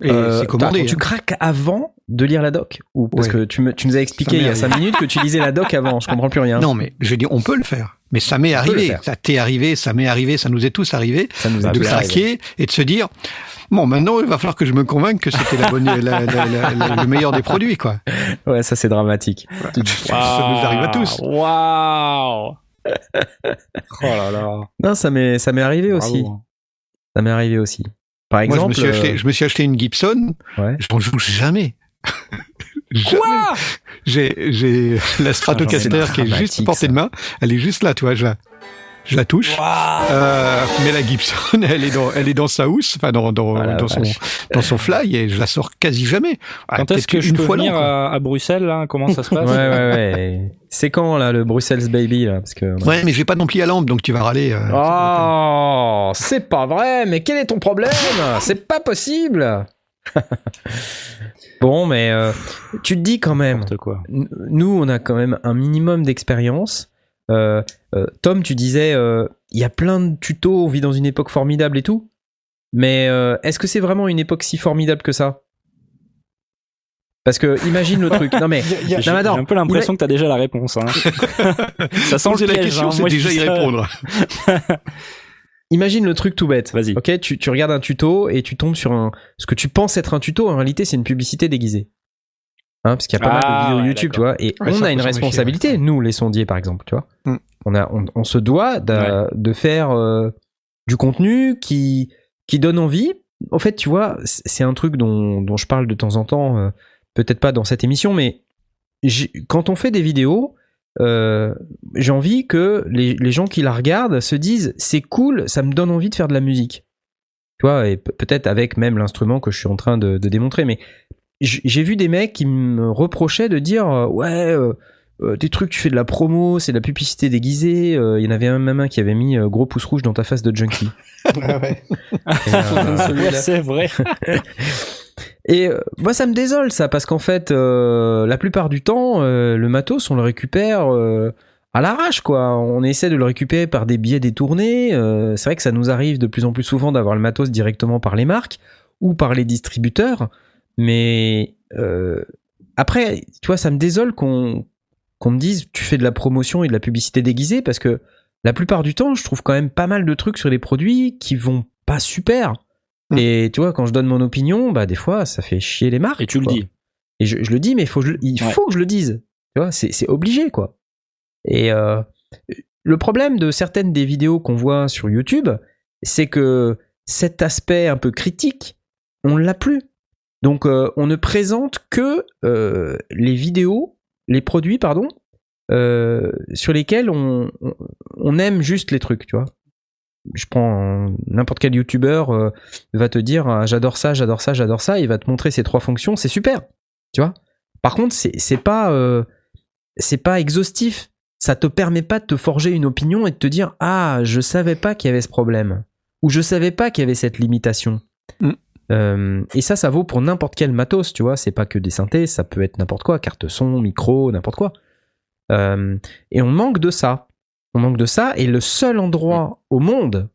Et Euh, c'est commandé. attends, tu hein. craques avant de lire la doc ou parce Ouais. que tu, me, tu nous as expliqué il y a 5 minutes que tu lisais la doc avant. Je comprends plus rien. Non, mais je dis, on peut le faire. Mais ça m'est arrivé. Ça t'est arrivé, ça m'est arrivé, ça nous est tous arrivé ça nous a de tous arrivé. craquer et de se dire, bon, maintenant il va falloir que je me convainque que c'était la bonne, la- la- la- la- le meilleur des produits, quoi. Ouais, ça c'est dramatique. Ça nous arrive à tous. Waouh Oh là là. Non, ça m'est ça m'est arrivé Bravo. aussi. Ça m'est arrivé aussi. Par Moi, je exemple, me suis acheté, euh, je me suis acheté une Gibson. ouais. Je n'en joue jamais. Jamais. Quoi? J'ai, j'ai la Stratocaster qui est juste à portée de main. Elle est juste là, tu vois. Je la, je la touche. Euh, mais la Gibson, elle est dans, elle est dans sa housse, enfin dans, dans, la dans son, dans son fly et je la sors quasi jamais. Ah, Quand est-ce que je peux fois venir à, à Bruxelles là? Comment ça se passe? Ouais, ouais, ouais. C'est quand là le Bruxelles Baby là? Parce que. Ouais, mais j'ai pas d'ampli à lampe, donc tu vas râler. euh, Oh, c'est pas vrai. Mais quel est ton problème? C'est pas possible. bon, mais euh, tu te dis quand même. N'importe quoi. Nous, on a quand même un minimum d'expérience. Euh, euh, Tom, tu disais, euh, il y a plein de tutos, on vit dans une époque formidable et tout. Mais euh, est-ce que c'est vraiment une époque si formidable que ça? Parce que imagine le truc. Non mais, J'ai un peu l'impression que t'as déjà la réponse. Hein. ça sent le la piège, question, hein. c'est Moi, je déjà y répondre. imagine le truc tout bête. Vas-y. Ok, tu, tu regardes un tuto et tu tombes sur un ce que tu penses être un tuto. En réalité, c'est une publicité déguisée. Hein, parce qu'il y a pas mal Ah, de vidéos ouais, YouTube, tu vois. Et Ouais, on a une méfier, responsabilité, ouais. nous, les sondiers, par exemple, tu vois. Mm. On a, on, on se doit de, de faire euh, du contenu qui qui donne envie. En fait, tu vois, c'est un truc dont, dont je parle de temps en temps. euh, Peut-être pas dans cette émission, mais quand on fait des vidéos, euh, j'ai envie que les, les gens qui la regardent se disent c'est cool, ça me donne envie de faire de la musique. Tu vois, et pe- peut-être avec même l'instrument que je suis en train de, de démontrer. Mais j'ai vu des mecs qui me reprochaient de dire euh, ouais, euh, euh, des trucs, tu fais de la promo, c'est de la publicité déguisée. Euh, Il y en avait un même un qui avait mis euh, gros pouce rouge dans ta face de junkie. Ah euh, Ouais, c'est vrai. Et euh, moi, ça me désole ça, parce qu'en fait, euh, la plupart du temps, euh, le matos, on le récupère à l'arrache, quoi. On essaie de le récupérer par des billets détournés. c'est vrai que ça nous arrive de plus en plus souvent d'avoir le matos directement par les marques ou par les distributeurs. Mais après, tu vois, ça me désole qu'on qu'on me dise tu fais de la promotion et de la publicité déguisée, parce que la plupart du temps, je trouve quand même pas mal de trucs sur les produits qui vont pas super. Mm. Et tu vois, quand je donne mon opinion, bah des fois, ça fait chier les marques. Et tu le dis. Et je, je le dis, mais il faut, que je- il Ouais. faut que je le dise. Tu vois, c'est obligé, quoi. Et euh, le problème de certaines des vidéos qu'on voit sur YouTube, c'est que cet aspect un peu critique, on l'a plus. Donc, euh, on ne présente que euh, les vidéos, les produits, pardon, euh, sur lesquels on, on, on aime juste les trucs, tu vois. Je prends n'importe quel youtubeur euh, va te dire ah, j'adore ça, j'adore ça, j'adore ça, il va te montrer ces trois fonctions, c'est super, tu vois. Par contre, c'est pas euh, c'est pas exhaustif. Ça te permet pas de te forger une opinion et de te dire ah je savais pas qu'il y avait ce problème ou je savais pas qu'il y avait cette limitation. Mm. Euh, et ça, ça vaut pour n'importe quel matos, tu vois. C'est pas que des synthés, ça peut être n'importe quoi, carte son, micro, n'importe quoi. Et on manque de ça. On manque de ça. Et le seul endroit au monde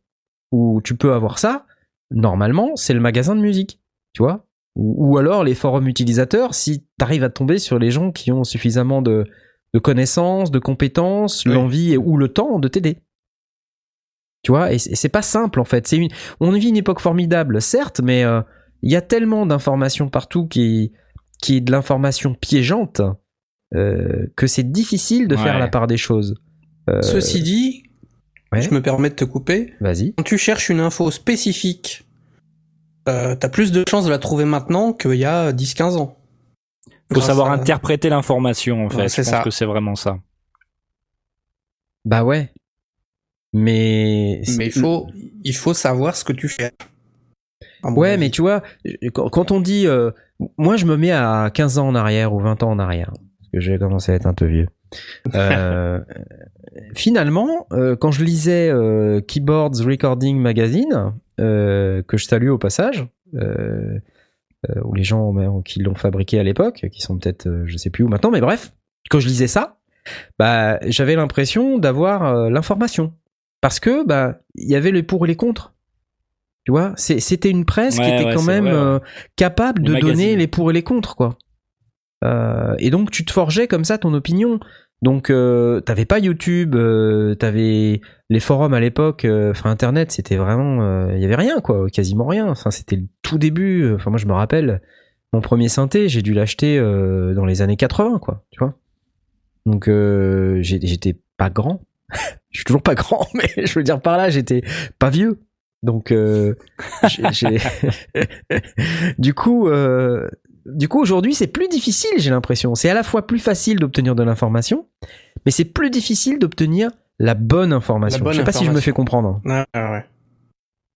où tu peux avoir ça, normalement, c'est le magasin de musique, tu vois. Ou, ou alors les forums utilisateurs, si tu arrives à tomber sur les gens qui ont suffisamment de, de connaissances, de compétences, Oui. l'envie ou le temps de t'aider. Tu vois, et c'est pas simple en fait. C'est une, on vit une époque formidable, certes, mais euh, il y a tellement d'informations partout qui, qui est de l'information piégeante euh, que c'est difficile de faire la part des choses. Euh, Ceci dit, ouais. je me permets de te couper. Vas-y. Quand tu cherches une info spécifique, euh, t'as plus de chances de la trouver maintenant qu'il y a 10-15 ans. Faut Grâce savoir à- interpréter l'information, en fait. Ouais, je c'est pense ça. que c'est vraiment ça. Bah ouais. Mais. Mais il faut, il faut savoir ce que tu cherches. Ouais, mais tu vois, quand quand on dit. euh, moi, je me mets à 15 ans en arrière ou 20 ans en arrière. Parce que j'ai commencé à être un peu vieux. Euh, finalement, euh, quand je lisais euh, Keyboards Recording Magazine, que je salue au passage, ou les gens euh, qui l'ont fabriqué à l'époque, qui sont peut-être, je sais plus où maintenant, mais bref, quand je lisais ça, bah, j'avais l'impression d'avoir l'information. Parce que, bah, il y avait les pour et les contre. Tu vois, c'était une presse qui était ouais, quand même vrai, ouais. capable Les de magazines. donner les pour et les contre, quoi. Euh, et donc, tu te forgeais comme ça ton opinion. Donc, euh, t'avais pas YouTube, euh, t'avais les forums à l'époque, enfin Internet, c'était vraiment, il y avait rien, quoi, quasiment rien. Enfin, c'était le tout début. Enfin, moi, je me rappelle, mon premier synthé, j'ai dû l'acheter dans les années 80, quoi, tu vois. Donc, j'étais pas grand. je suis toujours pas grand, mais je veux dire par là, j'étais pas vieux. Donc, euh, du coup, euh, du coup, aujourd'hui, c'est plus difficile, j'ai l'impression. C'est à la fois plus facile d'obtenir de l'information, mais c'est plus difficile d'obtenir la bonne information. La bonne je sais pas si je me fais comprendre. Ouais, ouais, ouais.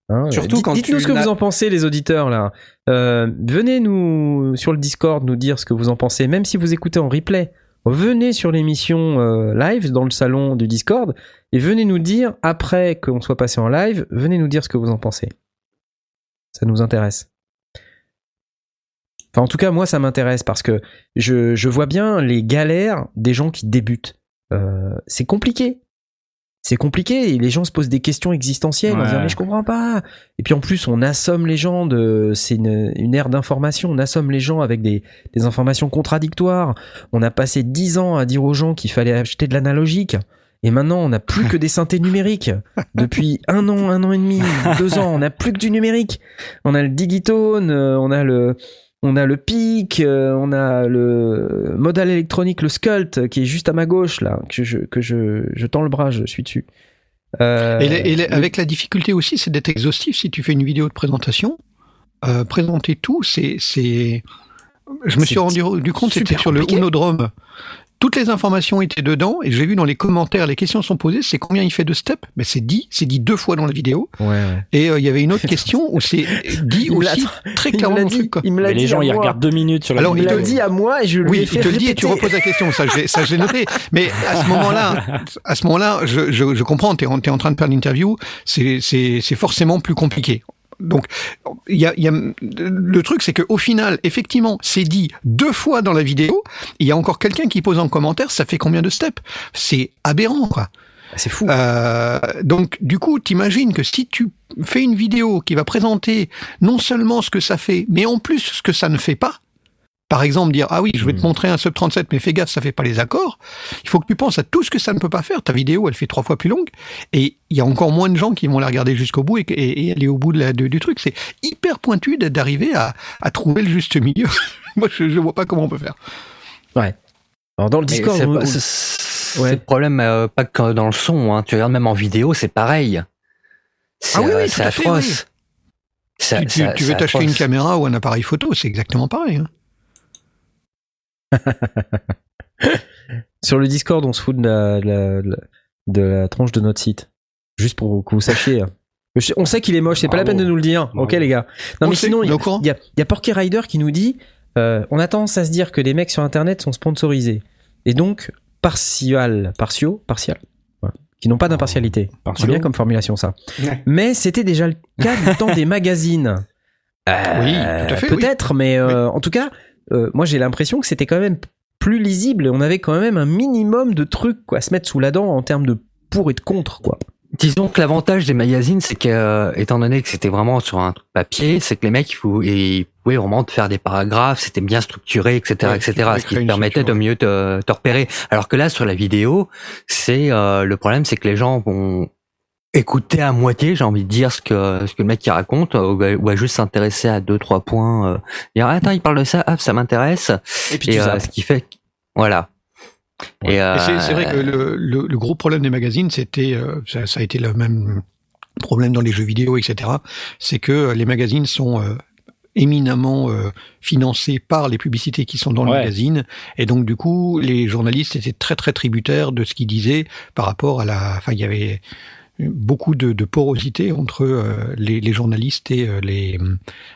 Hein, Surtout quand Dites-nous ce que vous en pensez, les auditeurs là. Euh, venez nous sur le Discord nous dire ce que vous en pensez, même si vous écoutez en replay. Venez sur l'émission euh, live dans le salon du Discord et venez nous dire après qu'on soit passé en live, venez nous dire ce que vous en pensez. Ça nous intéresse. Enfin, en tout cas, moi, ça m'intéresse parce que je, je vois bien les galères des gens qui débutent. Euh, c'est compliqué. c'est compliqué. Et les gens se posent des questions existentielles en Ouais. disant mais je comprends pas. Et puis en plus, on assomme les gens de, c'est une, une ère d'information. On assomme les gens avec des, des informations contradictoires. On a passé dix ans à dire aux gens qu'il fallait acheter de l'analogique. Et maintenant, on n'a plus que des synthés numériques. Depuis un an, un an et demi, deux ans, on n'a plus que du numérique. On a le digitone, euh, on a le, on a le PIC, euh, on a le modal électronique, le Sculpt, qui est juste à ma gauche, là, que je, que je, je tends le bras, je suis dessus. Euh, Et, les- et les- avec la difficulté aussi, c'est d'être exhaustif. Si tu fais une vidéo de présentation, euh, présenter tout, c'est, c'est. Je me suis rendu, rendu compte, c'était sur le. Unodrome. Toutes les informations étaient dedans, et j'ai vu dans les commentaires, les questions sont posées, c'est combien il fait de steps Mais c'est dit, c'est dit deux fois dans la vidéo. ouais, ouais. Et euh, il y avait une autre question où c'est dit Il aussi très Il me clairement dit, truc. quoi. il me l'a Mais dit les gens, ils regardent deux minutes sur la Alors, Il vidéo. l'a dit à moi et je lui Oui, ai il te le dit et tu reposes la question. Ça, je l'ai- ça, j'ai noté. Mais à ce moment-là, à ce moment-là, je, je, je comprends. T'es en, t'es en train de faire l'interview. C'est, c'est, c'est forcément plus compliqué. Donc, il y a, y a, le truc, c'est qu'au final, effectivement, c'est dit deux fois dans la vidéo. Il y a encore quelqu'un qui pose en commentaire, ça fait combien de steps? C'est aberrant, quoi. C'est fou. Euh, donc, du coup, t'imagines que si tu fais une vidéo qui va présenter non seulement ce que ça fait, mais en plus ce que ça ne fait pas, par exemple dire ah oui je vais te Mhm. montrer un sub 37 mais fais gaffe ça fait pas les accords il faut que tu penses à tout ce que ça ne peut pas faire ta vidéo elle fait trois fois plus longue et il y a encore moins de gens qui vont la regarder jusqu'au bout et, et- et aller au bout de la, de- du truc c'est hyper pointu d'arriver à, à trouver le juste milieu moi je, je vois pas comment on peut faire Alors dans le Discord, c'est c'est Ouais. le problème euh, pas que dans le son. Hein. Tu regardes même en vidéo, c'est pareil. C'est Ah oui, oui, euh, tout c'est à fait, atroce. C'est- tu, veux t'acheter une atroce. caméra ou un appareil photo c'est exactement pareil hein. sur le Discord, on se fout de la, la, de la- de la tranche de notre site. Juste pour que vous sachiez. Je- On sait qu'il est moche, c'est pas la peine de nous le dire. Bravo. Ok les gars. Non On mais sait, sinon, on il y, a- y y Porky Rider qui nous dit euh, on a tendance à se dire que les mecs sur internet sont sponsorisés. Et donc, partial, partiaux, partial. Qui n'ont pas d'impartialité. C'est Partiaux. bien comme formulation ça. Ouais. Mais c'était déjà le cas du temps des magazines. Oui, tout à fait, oui. Peut-être, mais euh, en tout cas, euh, moi j'ai l'impression que c'était quand même plus lisible et on avait quand même un minimum de trucs quoi, à se mettre sous la dent en termes de pour et de contre quoi. Disons que l'avantage des magazines, c'est que, euh, étant donné que c'était vraiment sur un truc papier, c'est que les mecs, ils pou- ils pouvaient vraiment te faire des paragraphes, c'était bien structuré, etc., Ouais, etc., ce qui te permettait de mieux te, te repérer. Alors que là, sur la vidéo, c'est euh, le problème, c'est que les gens vont écouter à moitié, j'ai envie de dire ce que ce que le mec qui raconte, ou, va- ou va juste s'intéresser à deux trois points, euh, dire ah, attends, il parle de ça, ah, ça m'intéresse, Et puis et tu euh, ce qui fait, voilà. Et, euh, Et c'est vrai que le, le, le gros problème des magazines, c'était, euh, ça, ça a été le même problème dans les jeux vidéo, etc. C'est que les magazines sont euh, éminemment euh, financés par les publicités qui sont dans le Ouais. magazine, et donc du coup, les journalistes étaient très très tributaires de ce qu'ils disaient par rapport à la. Enfin, il y avait beaucoup de, de porosité entre euh, les, les journalistes et euh, les,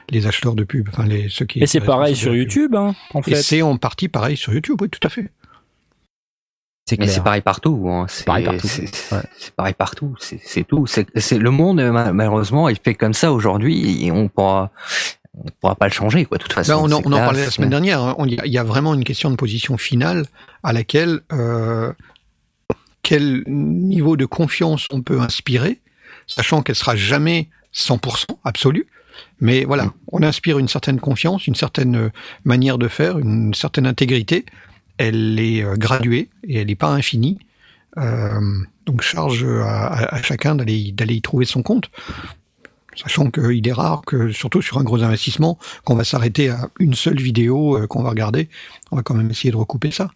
les acheteurs de pub, enfin les ceux qui. Et c'est pareil sur. YouTube, hein, en Et fait. c'est en partie pareil sur YouTube, oui, tout à fait. C'est Mais clair. c'est pareil partout. Hein. C'est pareil partout. C'est Ouais. c'est pareil partout. C'est c'est tout. C'est c'est- le monde ma- malheureusement il fait comme ça aujourd'hui et on pourra on pourra pas le changer quoi. De toute façon. Là, on en, on en parlait la semaine dernière. hein. On- Il y, a- il y a vraiment une question de position finale à laquelle euh, quel niveau de confiance on peut inspirer, sachant qu'elle sera jamais 100% absolue. Mais voilà, on inspire une certaine confiance, une certaine euh, manière de faire, une certaine intégrité. Elle est euh, graduée et elle n'est pas infinie. Euh, donc charge à, à- à chacun d'aller d'aller y trouver son compte. Sachant qu'il est rare que, surtout sur un gros investissement, qu'on va s'arrêter à une seule vidéo qu'on va regarder. On va quand même essayer de recouper ça.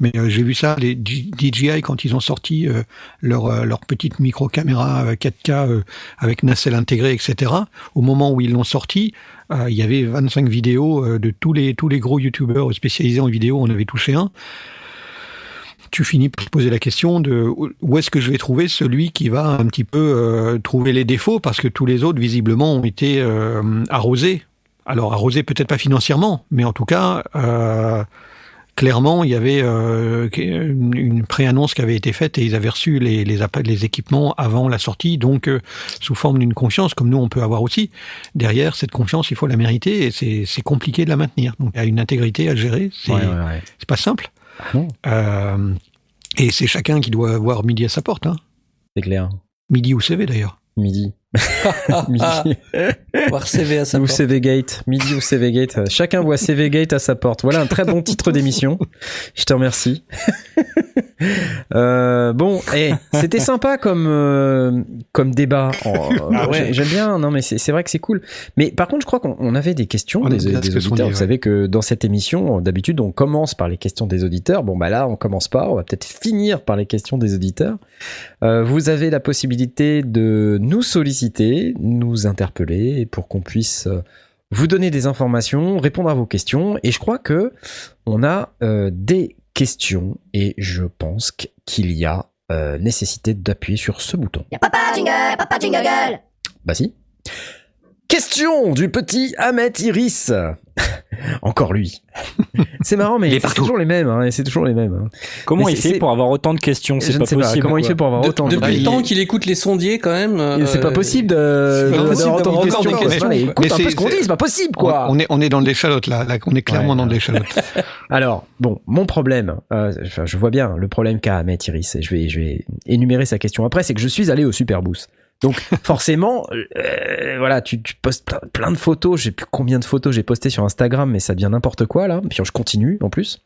Mais euh, j'ai vu ça, les DJI, quand ils ont sorti euh, leur, euh, leur petite micro-caméra euh, 4K euh, avec nacelle intégrée, etc. Au moment où ils l'ont sorti, il y avait 25 vidéos de tous les, tous les gros youtubeurs spécialisés en vidéo. On avait touché un. Tu finis par te poser la question de où est-ce que je vais trouver celui qui va un petit peu trouver les défauts parce que tous les autres visiblement ont été arrosés. Alors arrosés peut-être pas financièrement, mais en tout cas clairement il y avait euh, une, pré-annonce qui avait été faite et ils avaient reçu les, les, appa- les équipements avant la sortie, donc euh, sous forme d'une confiance comme nous on peut avoir aussi. Derrière cette confiance il faut la mériter et c'est compliqué de la maintenir. Donc il y a une intégrité à gérer, c'est Ouais, ouais, ouais. c'est pas simple. non. Euh, et c'est chacun qui doit avoir midi à sa porte. Hein. C'est clair. Midi ou CV d'ailleurs. Midi. Ah, Midi. Voir CV à sa ou porte. CV Gate. Midi ou CV Gate. Chacun voit CV Gate à sa porte. Voilà un très bon titre d'émission. Je te remercie. Euh, bon, eh, c'était sympa comme euh, comme débat. Oh, Ah ouais. j'ai- J'aime bien. Non, mais c'est c'est vrai que c'est cool. Mais par contre, je crois qu'on on avait des questions On des, là, des que sont auditeurs. dit, Vous ouais. savez que dans cette émission, d'habitude, on commence par les questions des auditeurs. Bon, bah là, on commence pas. On va peut-être finir par les questions des auditeurs. Euh, vous avez la possibilité de nous solliciter, nous interpeller pour qu'on puisse euh, vous donner des informations, répondre à vos questions. Et je crois que on a euh, des questions et je pense qu- qu'il y a euh, nécessité d'appuyer sur ce bouton. Y'a papa jingle, papa jingle Bah si. Question du petit Ahmet Iris. Encore lui. c'est marrant, mais Il est c'est toujours les mêmes. Hein, c'est toujours les mêmes. hein. Comment Mais il fait pour avoir autant de questions? C'est pas sais pas possible. comment il fait pour avoir De- autant de depuis le il- temps qu'il écoute les sondiers, quand même. euh, C'est pas possible de, c'est pas de- possible d'avoir autant de encore questions. des questions, écoute Mais un peu c'est- ce qu'on dit, c'est- pas possible, On, quoi. on est on est dans l'échalote là. là. On est clairement Ouais, dans ouais. l'échalote. Alors, bon, mon problème, euh, je vois bien le problème qu'a Ahmet Iris, et je vais, je vais énumérer sa question après, c'est que je suis allé au Superboost. Donc, forcément, euh, voilà, tu, tu postes plein, plein de photos, je sais plus combien de photos j'ai posté sur Instagram, mais ça devient n'importe quoi, là, puis je continue, en plus.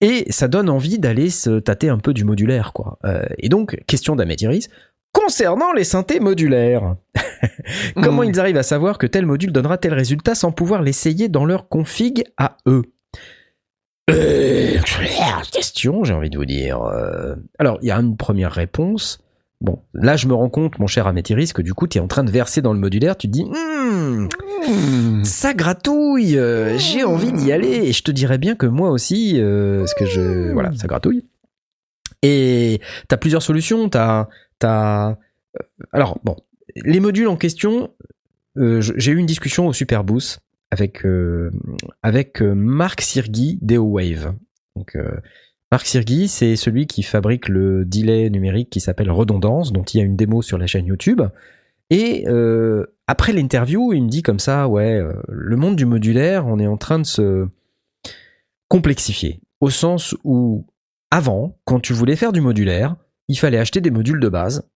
Et ça donne envie d'aller se tâter un peu du modulaire, quoi. Euh, et donc, question d'Ahmet Iris, concernant les synthés modulaires, comment Hmm. ils arrivent à savoir que tel module donnera tel résultat sans pouvoir l'essayer dans leur config à eux? Euh, question, j'ai envie de vous dire. Alors, il y a une première réponse. Bon, là, je me rends compte, mon cher Améthyris, que du coup, tu es en train de verser dans le modulaire. Tu te dis, Hmm, ça gratouille, euh, j'ai envie d'y aller. Et je te dirais bien que moi aussi, euh, que je. Voilà, ça gratouille. Et tu as plusieurs solutions. T'as, t'as, euh, alors, bon, les modules en question, j'ai eu une discussion au Superboost avec, avec Marc Sirgui d'EOWave. Donc, Marc Sirgui, c'est celui qui fabrique le delay numérique qui s'appelle Redondance, dont il y a une démo sur la chaîne YouTube. Et euh, après l'interview, il me dit comme ça, ouais, euh, le monde du modulaire, on est en train de se complexifier. Au sens où, avant, quand tu voulais faire du modulaire, il fallait acheter des modules de base,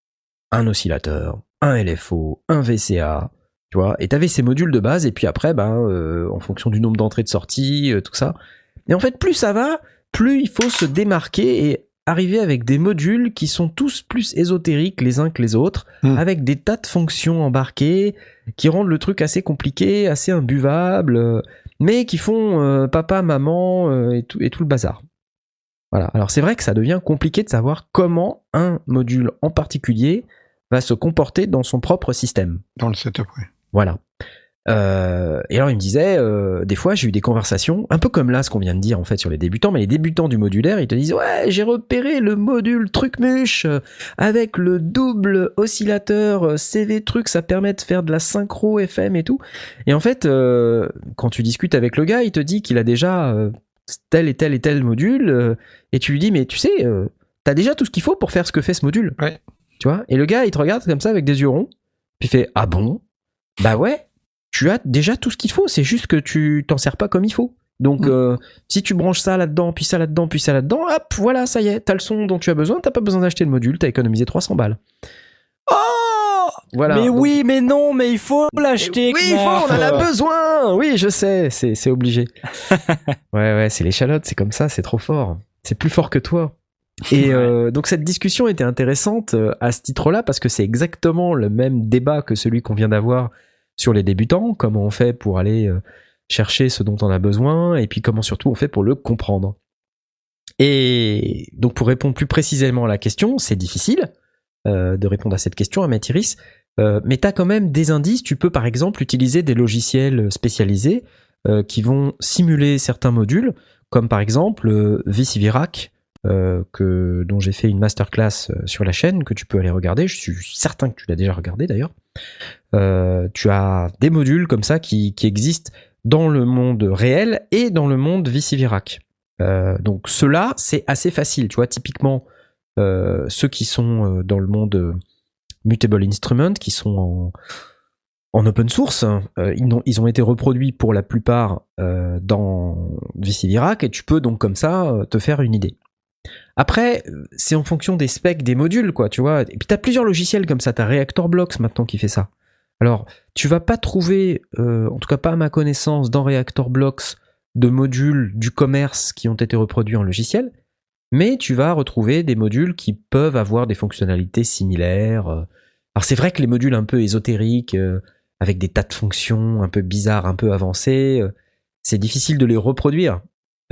un oscillateur, un LFO, un VCA, tu vois, et t'avais ces modules de base, et puis après, ben, euh, en fonction du nombre d'entrées de sortie, euh, tout ça. Et en fait, plus ça va, plus il faut se démarquer et arriver avec des modules qui sont tous plus ésotériques les uns que les autres, Hmm. avec des tas de fonctions embarquées qui rendent le truc assez compliqué, assez imbuvable, euh, mais qui font euh, papa, maman euh, et, tout, et tout le bazar. Voilà. Alors c'est vrai que ça devient compliqué de savoir comment un module en particulier va se comporter dans son propre système. Dans le setup, ouais. Voilà. Euh, et alors il me disait, euh, des fois j'ai eu des conversations, un peu comme là ce qu'on vient de dire en fait sur les débutants, mais les débutants du modulaire, ils te disent ouais j'ai repéré le module trucmuche euh, avec le double oscillateur CV truc, ça permet de faire de la synchro FM et tout. Et en fait, euh, quand tu discutes avec le gars, il te dit qu'il a déjà tel et tel et tel module, et tu lui dis mais tu sais, t'as déjà tout ce qu'il faut pour faire ce que fait ce module. Ouais. Tu vois? Et le gars il te regarde comme ça avec des yeux ronds, puis il fait ah bon? Bah ouais tu as déjà tout ce qu'il faut, c'est juste que tu t'en sers pas comme il faut. Donc, Mm. euh, si tu branches ça là-dedans, puis ça là-dedans, puis ça là-dedans, hop, voilà, ça y est, t'as le son dont tu as besoin, t'as pas besoin d'acheter le module, t'as économisé 300 balles. Oh Voilà. Mais Donc- oui, mais non, mais il faut l'acheter. oui, il faut, on en a besoin. Oui, je sais, c'est c'est obligé. ouais, ouais, c'est l'échalote, c'est comme ça, c'est trop fort. C'est plus fort que toi. Et euh, donc cette discussion était intéressante euh, à ce titre-là parce que c'est exactement le même débat que celui qu'on vient d'avoir sur les débutants, comment on fait pour aller euh, chercher ce dont on a besoin et puis comment surtout on fait pour le comprendre. Et donc pour répondre plus précisément à la question, c'est difficile euh, de répondre à cette question à Mathiris, euh, mais tu as quand même des indices. Tu peux par exemple utiliser des logiciels spécialisés qui vont simuler certains modules, comme par exemple VCVRAC, euh, que, dont j'ai fait une masterclass euh, sur la chaîne, que tu peux aller regarder. Je suis certain que tu l'as déjà regardé d'ailleurs. Euh, tu as des modules comme ça qui, existent dans le monde réel et dans le monde VCVRAC. Euh, donc ceux-là, c'est assez facile. Tu vois, typiquement, ceux qui sont dans le monde Mutable Instrument, qui sont en, en open source, ils, ont, été reproduits pour la plupart dans VCVRAC et tu peux donc comme ça te faire une idée. Après, euh, c'est en fonction des specs des modules, quoi, tu vois. Et puis t'as plusieurs logiciels comme ça. T'as Reactor Blocks maintenant qui fait ça. Alors, tu vas pas trouver, euh, en tout cas pas à ma connaissance, dans Reactor Blocks de modules du commerce qui ont été reproduits en logiciel, mais tu vas retrouver des modules qui peuvent avoir des fonctionnalités similaires. euh. Alors c'est vrai que les modules un peu ésotériques, avec des tas de fonctions un peu bizarres, un peu avancées, c'est difficile de les reproduire.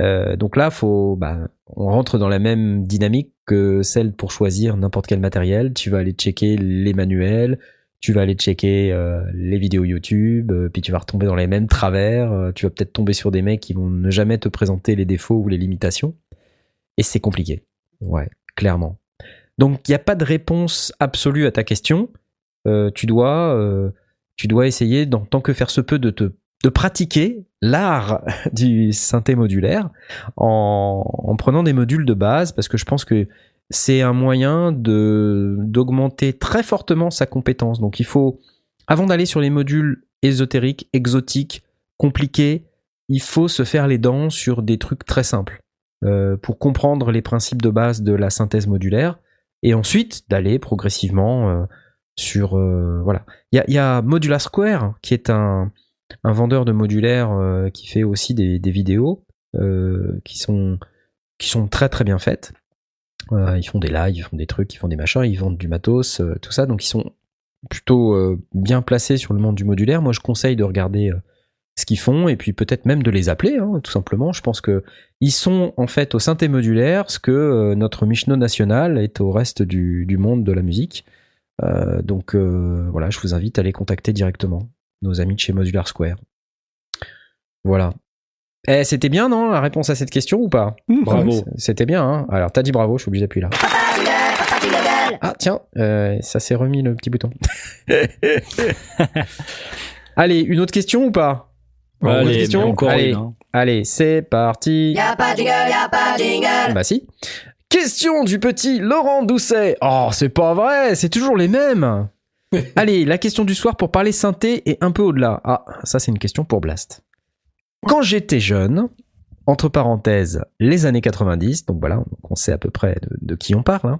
Euh, donc là, faut, bah, on rentre dans la même dynamique que celle pour choisir n'importe quel matériel. Tu vas aller checker les manuels, tu vas aller checker euh, les vidéos YouTube, euh, puis tu vas retomber dans les mêmes travers. euh, tu vas peut-être tomber sur des mecs qui vont ne jamais te présenter les défauts ou les limitations. Et c'est compliqué. Ouais, clairement. Donc il n'y a pas de réponse absolue à ta question. Euh, tu dois, tu dois essayer, dans, tant que faire se peut, de te de pratiquer l'art du synthé modulaire en, en prenant des modules de base parce que je pense que c'est un moyen d'augmenter très fortement sa compétence. Donc il faut, avant d'aller sur les modules ésotériques, exotiques, compliqués, il faut se faire les dents sur des trucs très simples euh, pour comprendre les principes de base de la synthèse modulaire et ensuite d'aller progressivement euh, sur euh, voilà. Il y a, y a Modular Square qui est un, un vendeur de modulaire euh, qui fait aussi des, vidéos euh, qui sont très très bien faites. Euh, ils font des lives, ils font des trucs, ils font des machins, ils vendent du matos, tout ça. Donc ils sont plutôt bien placés sur le monde du modulaire. Moi, je conseille de regarder ce qu'ils font et puis peut-être même de les appeler, hein, tout simplement. Je pense que ils sont en fait au synthé modulaire ce que notre Michelin national est au reste du, monde de la musique. Donc voilà, je vous invite à les contacter directement, nos amis de chez Modular Square. Voilà. Eh, c'était bien, non, la réponse à cette question ou pas? Bravo. Ouais, C'était bien, hein Alors, t'as dit bravo, je suis obligé d'appuyer là. Papa papa. Ah, tiens, euh, ça s'est remis le petit bouton. Allez, une autre question ou pas? Bon, Allez, autre mais question? encore Allez. une, hein. Allez, c'est parti. Y'a pas de jingle, y'a pas de jingle. Bah si. Question du petit Laurent Doucet. Oh, c'est pas vrai, c'est toujours les mêmes. Allez, la question du soir pour parler synthé et un peu au-delà. Ah, ça c'est une question pour Blast. Quand j'étais jeune, entre parenthèses, les années 90, donc voilà, on sait à peu près de, de qui on parle, hein,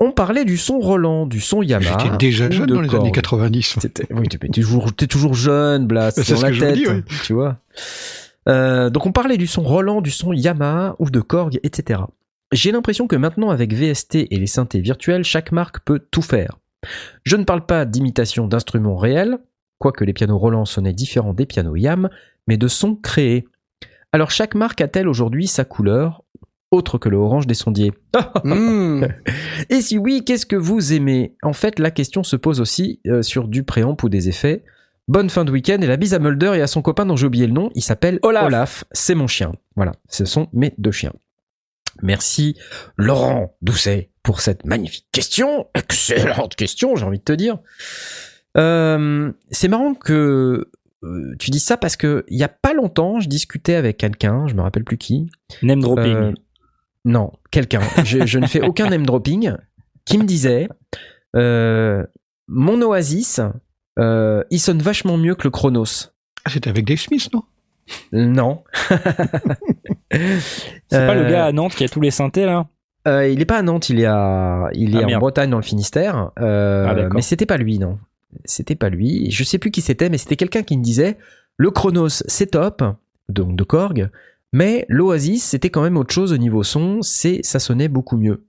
on parlait du son Roland, du son Yamaha. J'étais déjà jeune dans les années 90. T'étais- Oui, t'es toujours, t'es toujours jeune, Blast, C'est dans la tête, dis, ouais. tu vois. Euh, donc on parlait du son Roland, du son Yamaha ou de Korg, etc. J'ai l'impression que maintenant avec VST et les synthés virtuels, chaque marque peut tout faire. Je ne parle pas d'imitation d'instruments réels, quoique les pianos Roland sonnaient différents des pianos Yam, mais de sons créés. Alors chaque marque a-t-elle aujourd'hui sa couleur, autre que le orange des sondiers? Mmh. et si oui, qu'est-ce que vous aimez? En fait, la question se pose aussi euh, sur du préamp ou des effets. Bonne fin de week-end et la bise à Mulder et à son copain dont j'ai oublié le nom. Il s'appelle Olaf. Olaf. C'est mon chien. Voilà, ce sont mes deux chiens. Merci Laurent Doucet pour cette magnifique question. Excellente question, j'ai envie de te dire. Euh, c'est marrant que euh, tu dis ça parce que il y a pas longtemps, je discutais avec quelqu'un, je me rappelle plus qui, Name dropping. euh, non, quelqu'un. je, je ne fais aucun name dropping. Qui me disait euh, Mon Oasis, euh, il sonne vachement mieux que le Chronos. Ah, C'était avec Dave Smith, non? Non. C'est pas le euh, gars à Nantes qui a tous les synthés là Euh, il est pas à Nantes, il est, à, il est Ah, en. Bretagne, dans le Finistère. Euh, Ah, mais c'était pas lui, non. C'était pas lui. Je sais plus qui c'était, mais c'était quelqu'un qui me disait le Chronos, c'est top, donc de Korg, mais l'Oasis, c'était quand même autre chose au niveau son, c'est ça sonnait beaucoup mieux.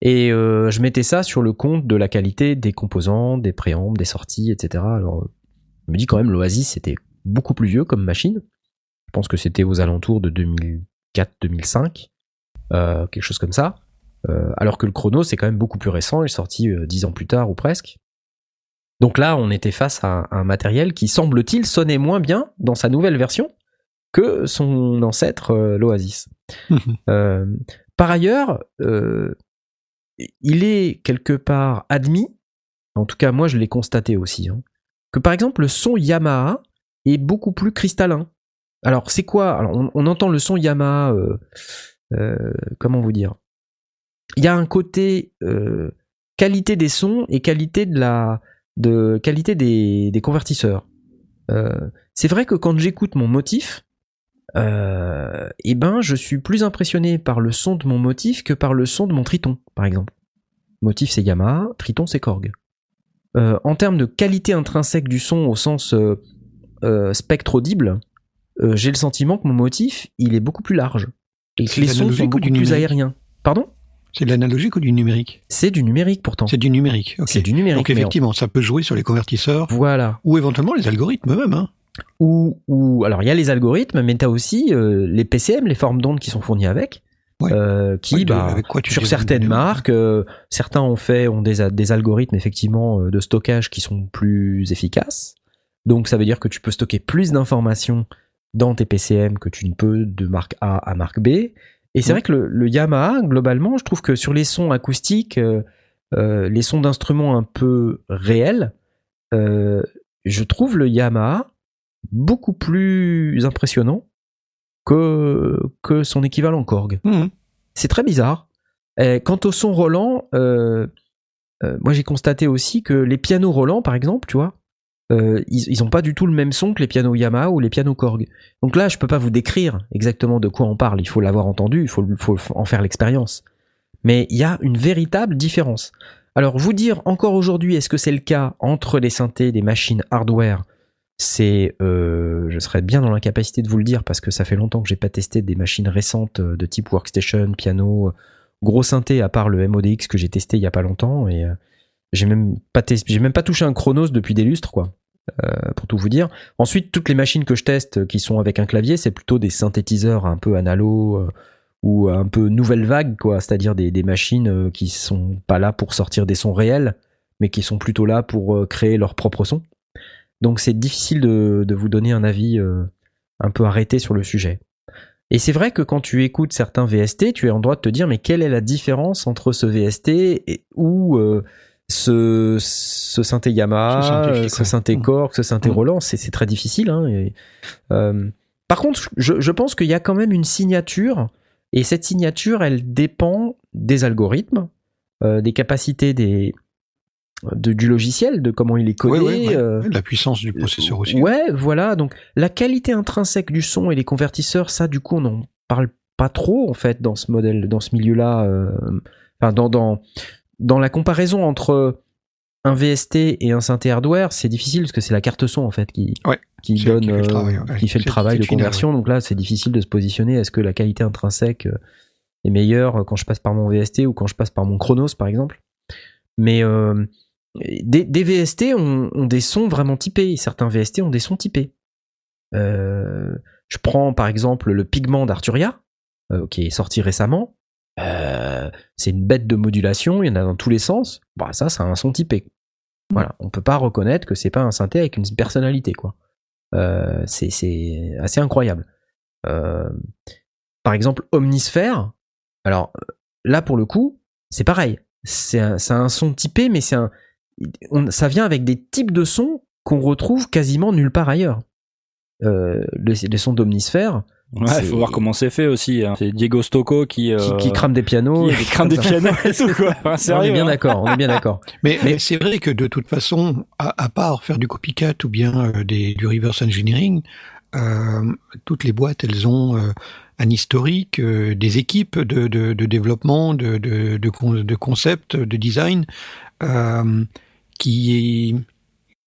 Et euh, je mettais ça sur le compte de la qualité des composants, des préambles, des sorties, etc. Alors, euh, je me dis quand même l'Oasis, c'était beaucoup plus vieux comme machine. Je pense que c'était aux alentours de 2004-2005, euh, quelque chose comme ça. Euh, alors que le chrono, c'est quand même beaucoup plus récent, il est sorti euh, dix ans plus tard ou presque. Donc là, on était face à un, un matériel qui, semble-t-il, sonnait moins bien dans sa nouvelle version que son ancêtre, l'Oasis. Par ailleurs, il est quelque part admis, en tout cas moi je l'ai constaté aussi, hein, que par exemple le son Yamaha est beaucoup plus cristallin. Alors c'est quoi? Alors on, entend le son Yamaha, euh, euh, comment vous dire? Il y a un côté euh, qualité des sons et qualité de qualité des, convertisseurs. C'est vrai que quand j'écoute mon motif, eh ben, je suis plus impressionné par le son de mon motif que par le son de mon Triton, par exemple. Motif c'est Yamaha, Triton c'est Korg. En termes de qualité intrinsèque du son au sens euh, spectre audible, euh, j'ai le sentiment que mon motif il est beaucoup plus large et que les sons sont ou beaucoup du plus aériens. Pardon? C'est de l'analogique ou du numérique? C'est du numérique pourtant. C'est du numérique. C'est du numérique. Donc effectivement, ça peut jouer sur les convertisseurs Voilà. ou éventuellement les algorithmes eux-mêmes. Hein. Ou, ou alors il y a les algorithmes, mais t'as aussi euh, les PCM, les formes d'ondes qui sont fournies avec, Ouais. euh, qui Ouais, de- bah, quoi tu sur certaines marques, euh, certains ont fait ont des, des algorithmes effectivement de stockage qui sont plus efficaces. Donc ça veut dire que tu peux stocker plus d'informations dans tes PCM que tu ne peux de marque A à marque B. Et c'est vrai que le, le Yamaha, globalement, je trouve que sur les sons acoustiques, euh, euh, les sons d'instruments un peu réels, euh, je trouve le Yamaha beaucoup plus impressionnant que, que son équivalent Korg. Mhm. C'est très bizarre. Et quant au son Roland, euh, moi j'ai constaté aussi que les pianos Roland, par exemple, tu vois, euh, ils, ils ont pas du tout le même son que les pianos Yamaha ou les pianos Korg. Donc là, je peux pas vous décrire exactement de quoi on parle. Il faut l'avoir entendu, il faut, en faire l'expérience. Mais il y a une véritable différence. Alors, vous dire encore aujourd'hui, est-ce que c'est le cas entre les synthés, des machines hardware C'est, euh, je serais bien dans l'incapacité de vous le dire parce que ça fait longtemps que j'ai pas testé des machines récentes euh, de type workstation, piano, gros synthé à part le MODX que j'ai testé il y a pas longtemps et j'ai même même pas touché un Chronos depuis des lustres quoi. Euh, pour tout vous dire. Ensuite, toutes les machines que je teste euh, qui sont avec un clavier, c'est plutôt des synthétiseurs un peu analo euh, ou un peu nouvelle vague, quoi. C'est-à-dire des, machines qui sont pas là pour sortir des sons réels, mais qui sont plutôt là pour créer leur propre son. Donc c'est difficile de, vous donner un avis un peu arrêté sur le sujet. Et c'est vrai que quand tu écoutes certains VST, tu es en droit de te dire mais quelle est la différence entre ce VST et, ou ce, ce synthé Yamaha, euh, ce synthé. Korg, ce synthé Mm. Roland, c'est très difficile. Hein, et, euh, par contre, je, je pense qu'il y a quand même une signature, et cette signature, elle dépend des algorithmes, euh, des capacités des, de- du logiciel, de comment il est codé. Ouais, ouais, ouais. euh, La puissance du processeur aussi. Ouais, voilà. Donc la qualité intrinsèque du son et les convertisseurs, ça, du coup, on n'en parle pas trop en fait dans ce modèle, dans ce milieu-là. euh, Enfin, dans, dans dans la comparaison entre un VST et un synthé hardware, c'est difficile parce que c'est la carte son en fait qui Ouais, donne qui fait le euh, travail, ouais. qui fait le C'est- travail c'est de conversion. Donc là, c'est difficile de se positionner. Est-ce que la qualité intrinsèque euh, est meilleure quand je passe par mon VST ou quand je passe par mon Chronos par exemple? Mais euh, des, des VST ont, ont des sons vraiment typés. Certains VST ont des sons typés. Euh, je prends par exemple le Pigment d'Arturia, euh, qui est sorti récemment. Euh, c'est une bête de modulation, il y en a dans tous les sens. Bah, ça, c'est un son typé. Voilà, on peut pas reconnaître que c'est pas un synthé avec une personnalité, quoi. Euh, c'est assez incroyable. Euh, par exemple, Omnisphere. Alors là, pour le coup, c'est pareil. C'est un, son typé, mais c'est un, ça vient avec des types de sons qu'on retrouve quasiment nulle part ailleurs. Les, les sons d'Omnisphere, Ouais, C'est- faut voir comment c'est fait aussi. hein. C'est Diego Stocco qui, euh, qui, qui crame des pianos, qui et des trucs crame des comme ça. pianos et tout quoi. Enfin, on est bien hein. d'accord, on est bien d'accord. Mais, Mais- mais c'est vrai que de toute façon, à, à part faire du copycat ou bien euh, des, du reverse engineering, euh, toutes les boîtes, elles ont euh, un historique, euh, des équipes de, de, de développement, de, de, de, con- de concept, de design, euh, qui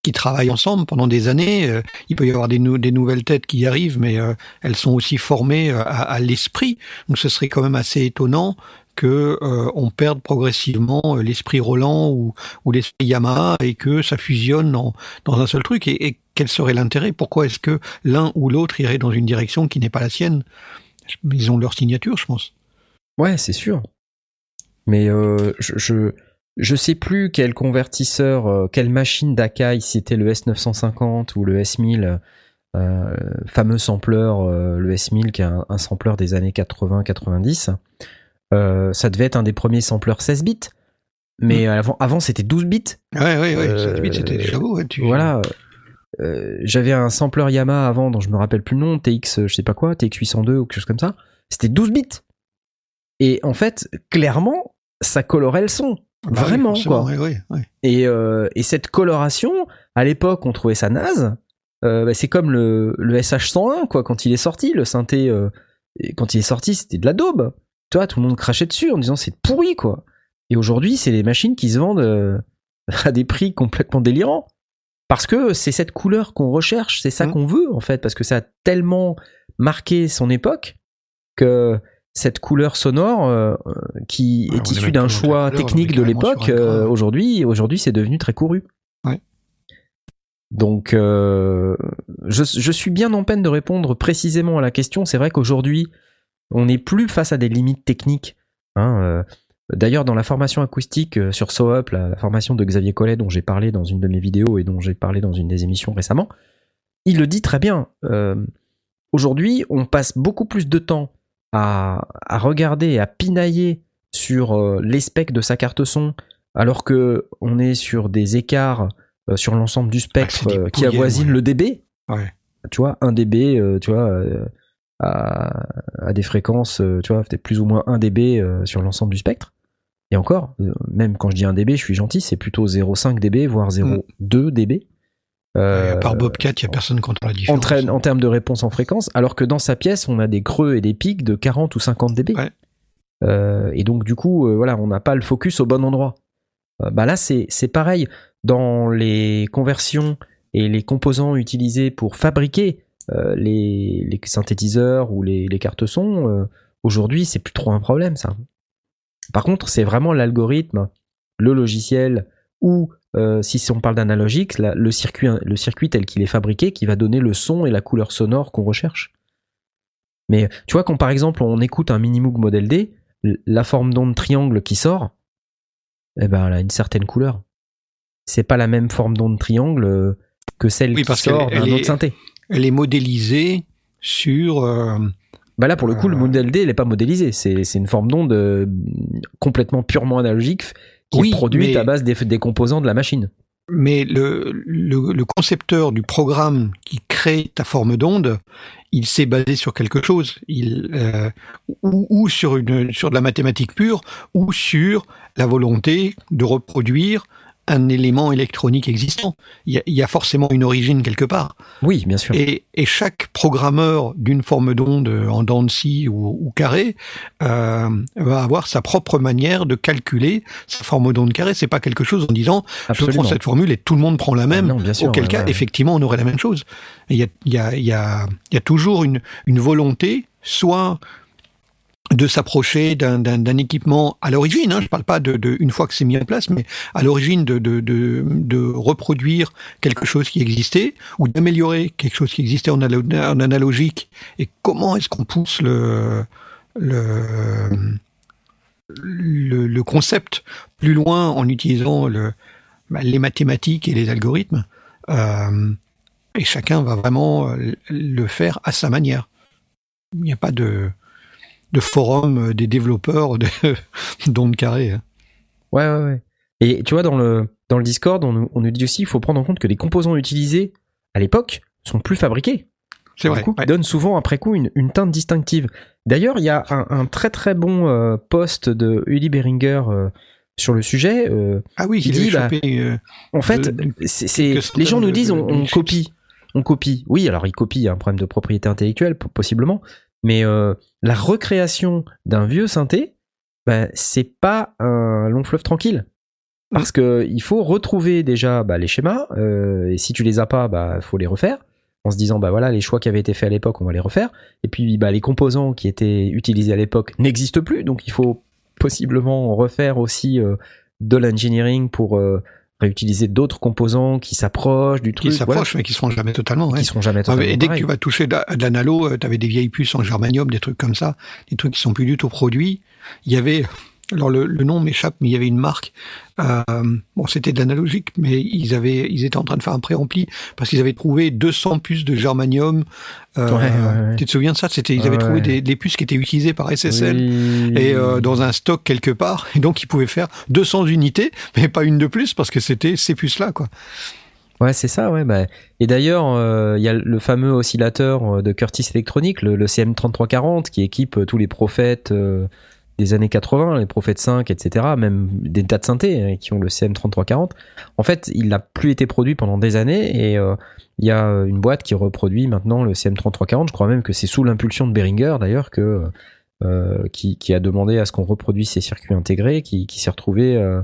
qui travaillent ensemble pendant des années. Euh, Il peut y avoir des, nou- des nouvelles têtes qui arrivent, mais euh, elles sont aussi formées euh, à, l'esprit. Donc ce serait quand même assez étonnant que on perde progressivement l'esprit Roland ou, l'esprit Yamaha et que ça fusionne dans, un seul truc. Et, quel serait l'intérêt? Pourquoi est-ce que l'un ou l'autre irait dans une direction qui n'est pas la sienne? Ils ont leur signature, je pense. Ouais, c'est sûr. Mais je je sais plus quel convertisseur, euh, quelle machine d'Akai, si c'était le S950 ou le S1000, euh, fameux sampleur, euh, le S1000 qui est un, un sampleur des années 80-90. Euh, ça devait être un des premiers sampleurs 16 bits. Mais avant, avant c'était 12 bits. Ouais, ouais, ouais. Euh, 16 bits, c'était déjà beau. Ouais, tu... Voilà. Euh, J'avais un sampleur Yamaha avant dont je me rappelle plus le nom, TX, euh, je sais pas quoi, TX 802 ou quelque chose comme ça. C'était 12 bits. Et en fait, clairement, ça colorait le son. Bah oui, Vraiment, forcément, quoi. Et, euh, et cette coloration, à l'époque, on trouvait ça naze. euh, bah, c'est comme le, le SH101 quoi. Quand il est sorti, le synthé, euh, quand il est sorti, c'était de la daube. Toi, tout le monde crachait dessus en disant c'est pourri quoi. Et aujourd'hui, c'est les machines qui se vendent à des prix complètement délirants. Parce que c'est cette couleur qu'on recherche, c'est ça Mhm. qu'on veut en fait, parce que ça a tellement marqué son époque que cette couleur sonore euh, qui Ouais, est issue d'un choix couleur, technique de l'époque, euh, aujourd'hui, aujourd'hui c'est devenu très couru. Ouais. Donc, euh, je, je suis bien en peine de répondre précisément à la question. C'est vrai qu'aujourd'hui, on n'est plus face à des limites techniques. hein. D'ailleurs, dans la formation acoustique sur SoUp, la, la formation de Xavier Collet, dont j'ai parlé dans une de mes vidéos et dont j'ai parlé dans une des émissions récemment, il le dit très bien. Aujourd'hui, on passe beaucoup plus de temps à, à regarder et à pinailler sur euh, les specs de sa carte son, alors que on est sur des écarts euh, sur l'ensemble du spectre c'est des euh, qui ouais. le dB. Ouais. Tu vois, 1 dB, tu vois, à, à des fréquences, tu vois, peut-être plus ou moins 1 dB sur l'ensemble du spectre. Et encore, même quand je dis 1 dB, je suis gentil, c'est plutôt 0,5 dB, voire 0,2 dB. Euh, à part Bobcat, il n'y a personne qui entend la différence. en, termes de réponse en fréquence, alors que dans sa pièce, on a des creux et des pics de 40 ou 50 dB. Ouais. Euh, et donc, du coup, euh, voilà, on n'a pas le focus au bon endroit. Euh, bah là, c'est c'est pareil. Dans les conversions et les composants utilisés pour fabriquer euh, les, les synthétiseurs ou les, les cartes son, euh, aujourd'hui, c'est plus trop un problème, ça. Par contre, c'est vraiment l'algorithme, le logiciel ou euh, si on parle d'analogique, le circuit, le circuit tel qu'il est fabriqué qui va donner le son et la couleur sonore qu'on recherche. Mais tu vois, quand par exemple on écoute un Minimoog Model D, la forme d'onde triangle qui sort, eh ben, elle a une certaine couleur. C'est pas la même forme d'onde triangle euh, que celle Oui, qui sort elle d'un autre synthé. Elle est modélisée sur. euh, Bah là, pour le coup, le. Model D, il est pas modélisé. C'est une forme d'onde complètement purement analogique qui Oui, est produite mais- à base des, des composants de la machine. mais le, le, le concepteur du programme qui crée ta forme d'onde, il s'est basé sur quelque chose, il, euh, ou, ou sur, une, sur de la mathématique pure, ou sur la volonté de reproduire un élément électronique existant. Il y a, il y a forcément une origine quelque part. Oui, bien sûr. Et, et chaque programmeur d'une forme d'onde en dents de scie ou, ou carré euh, va avoir sa propre manière de calculer sa forme d'onde carrée. C'est pas quelque chose en disant je Absolument. prends cette formule et tout le monde prend la même. Ah non, bien sûr, auquel ouais, cas, ouais. effectivement, on aurait la même chose. Il y a, il y, a, il y, a, il y a toujours une, une volonté, soit de s'approcher d'un- équipement à l'origine, hein, je parle pas de, de une fois que c'est mis en place, mais à l'origine de, de, de, reproduire quelque chose qui existait ou d'améliorer quelque chose qui existait en, alo- en analogique. Et comment est-ce qu'on pousse le, le, le, le concept plus loin en utilisant le, bah, les mathématiques et les algorithmes euh, Et chacun va vraiment le faire à sa manière. Il n'y a pas de, de forum euh, des développeurs de- d'ondes carrées. hein. Ouais, ouais, ouais. Et tu vois, dans le, dans le Discord, on, nous- on nous dit aussi, il faut prendre en compte que les composants utilisés à l'époque sont plus fabriqués. C'est Du vrai. coup, ouais. donne souvent après coup une, une teinte distinctive. D'ailleurs, il y a un, un très très bon euh, post de Uli Beringer euh, sur le sujet. euh, Ah oui, qui il dit, bah, chopé, euh, en fait, de- c'est, les gens nous disent de- on, de on copie, on copie. Oui, alors ils copient, il y a un problème de propriété intellectuelle po- possiblement, mais euh, la recréation d'un vieux synthé, bah, c'est pas un long fleuve tranquille. Parce que il faut retrouver déjà bah, les schémas, euh, et si tu les as pas, bah faut les refaire. En se disant bah voilà les choix qui avaient été faits à l'époque, on va les refaire. Et puis bah les composants qui étaient utilisés à l'époque n'existent plus, donc il faut possiblement refaire aussi euh, de l'engineering pour euh, réutiliser d'autres composants qui s'approchent du qui truc, s'approchent, mais qui seront jamais totalement. ouais. qui seront jamais Ah, totalement mais dès que tu vas toucher de, de l'analo, tu avais des vieilles puces en germanium, des trucs comme ça, des trucs qui sont plus du tout produits. Il y avait, alors le, le nom m'échappe, mais il y avait une marque. euh, bon, c'était de l'analogique, mais ils avaient, ils étaient en train de faire un pré-rempli parce qu'ils avaient trouvé 200 puces de germanium. Euh, Ouais, ouais, ouais. Tu te souviens de ça? C'était, ils avaient trouvé des, des puces qui étaient utilisées par SSL. Oui. Et euh, dans un stock quelque part, et donc ils pouvaient faire 200 unités, mais pas une de plus parce que c'était ces puces-là, quoi. Ouais, c'est ça, ouais. Bah. Et d'ailleurs, euh, il y a le fameux oscillateur de Curtis Electronic, le, le CM3340, qui équipe tous les prophètes euh, des années 80, les Prophètes 5, etc., même des tas de synthés hein, qui ont le CM3340. En fait, il n'a plus été produit pendant des années et euh, il y a une boîte qui reproduit maintenant le CM3340. Je crois même que c'est sous l'impulsion de Behringer d'ailleurs que euh, qui, qui a demandé à ce qu'on reproduise ces circuits intégrés, qui, qui s'est retrouvé euh,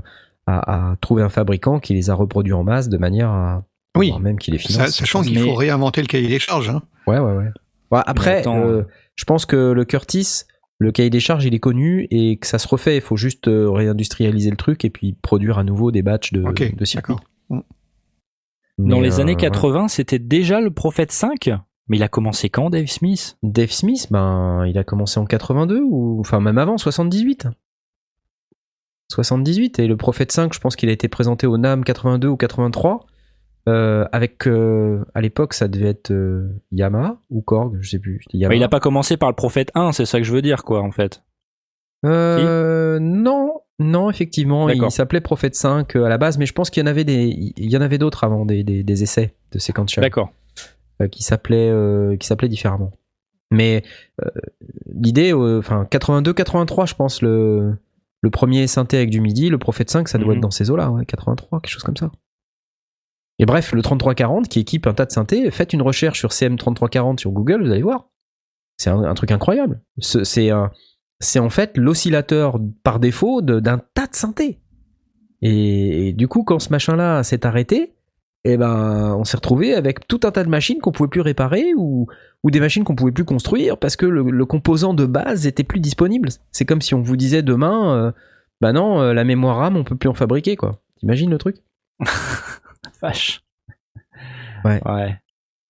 à, à trouver un fabricant qui les a reproduits en masse de manière à Oui. même qui les finance. Sachant qu'il faut réinventer le cahier des charges. Hein. Ouais, ouais, ouais. Ouais, après, attends, euh, je pense que le Curtis, le cahier des charges, il est connu et que ça se refait. Il faut juste euh, réindustrialiser le truc et puis produire à nouveau des batchs de, circuits. d'accord. Dans les euh, années ouais. 80, c'était déjà le Prophète 5 Mais il a commencé quand, Dave Smith? Dave Smith, ben, il a commencé en 82 ou enfin même avant, 78. 78 et le Prophète 5, je pense qu'il a été présenté au NAM 82 ou 83. Euh, avec euh, à l'époque ça devait être euh, Yamaha ou Korg, je sais plus. Yamaha. Bah, Il a pas commencé par le Prophète 1, c'est ça que je veux dire, quoi, en fait. Euh, non, non, effectivement, il s'appelait Prophète 5 euh, à la base, mais je pense qu'il y en avait des, il y en avait d'autres avant, des, des, des essais de séquential D'accord. qui s'appelaient, euh, qui s'appelaient différemment. Mais l'idée, enfin 82, 83, je pense le le premier synthé avec du midi, le Prophète 5, ça doit Mhm. être dans ces eaux-là, ouais, 83, quelque chose comme ça. Et bref, le 3340 qui équipe un tas de synthés, faites une recherche sur CM3340 sur Google, vous allez voir. C'est un, truc incroyable. Ce- C'est en fait l'oscillateur par défaut d'un tas de synthés. Et, du coup, quand ce machin-là s'est arrêté, eh ben, on s'est retrouvé avec tout un tas de machines qu'on pouvait plus réparer ou, des machines qu'on pouvait plus construire parce que le, le composant de base était plus disponible. C'est comme si on vous disait demain, euh, bah non, euh, la mémoire RAM, on peut plus en fabriquer, quoi. T'imagines le truc? Vache. Ouais. Ouais.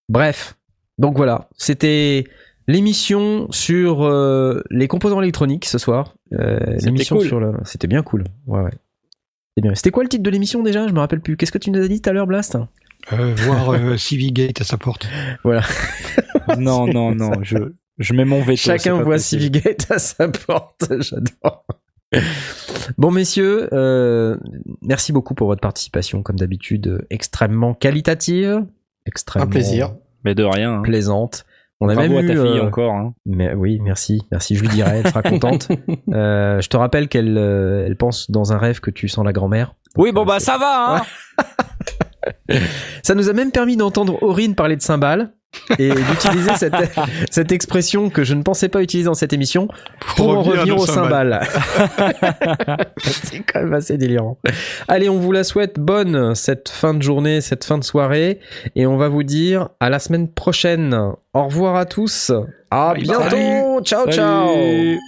Bref, donc voilà, c'était l'émission sur euh, les composants électroniques ce soir. Euh, C'était l'émission cool. sur le, c'était bien cool. Ouais, ouais. C'était bien. C'était quoi le titre de l'émission déjà? Je me rappelle plus. Qu'est-ce que tu nous as dit tout à l'heure, Blast? Euh, voir euh, Civigate à sa porte. Non, non, non, je, je mets mon veto. Chacun voit. Civigate à sa porte. J'adore. Bon messieurs, euh, merci beaucoup pour votre participation, comme d'habitude, extrêmement qualitative, extrêmement Un plaisir. Mais de rien. hein. plaisante. On a Bravo même à ta eu, fille euh, encore. Hein. Mais oui, merci, merci. Je lui dirai, elle sera contente. Euh, je te rappelle qu'elle, euh, elle pense dans un rêve que tu sens la grand-mère. Oui, bon, euh, bah, ça va, hein. Ça nous a même permis d'entendre Aurine parler de cymbales et d'utiliser cette, cette expression que je ne pensais pas utiliser dans cette émission pour, en revenir aux cymbales. C'est quand même assez délirant. Allez, on vous la souhaite bonne cette fin de journée, cette fin de soirée et on va vous dire à la semaine prochaine. Au revoir à tous. À Bye bientôt. bye. Ciao, ciao. Salut.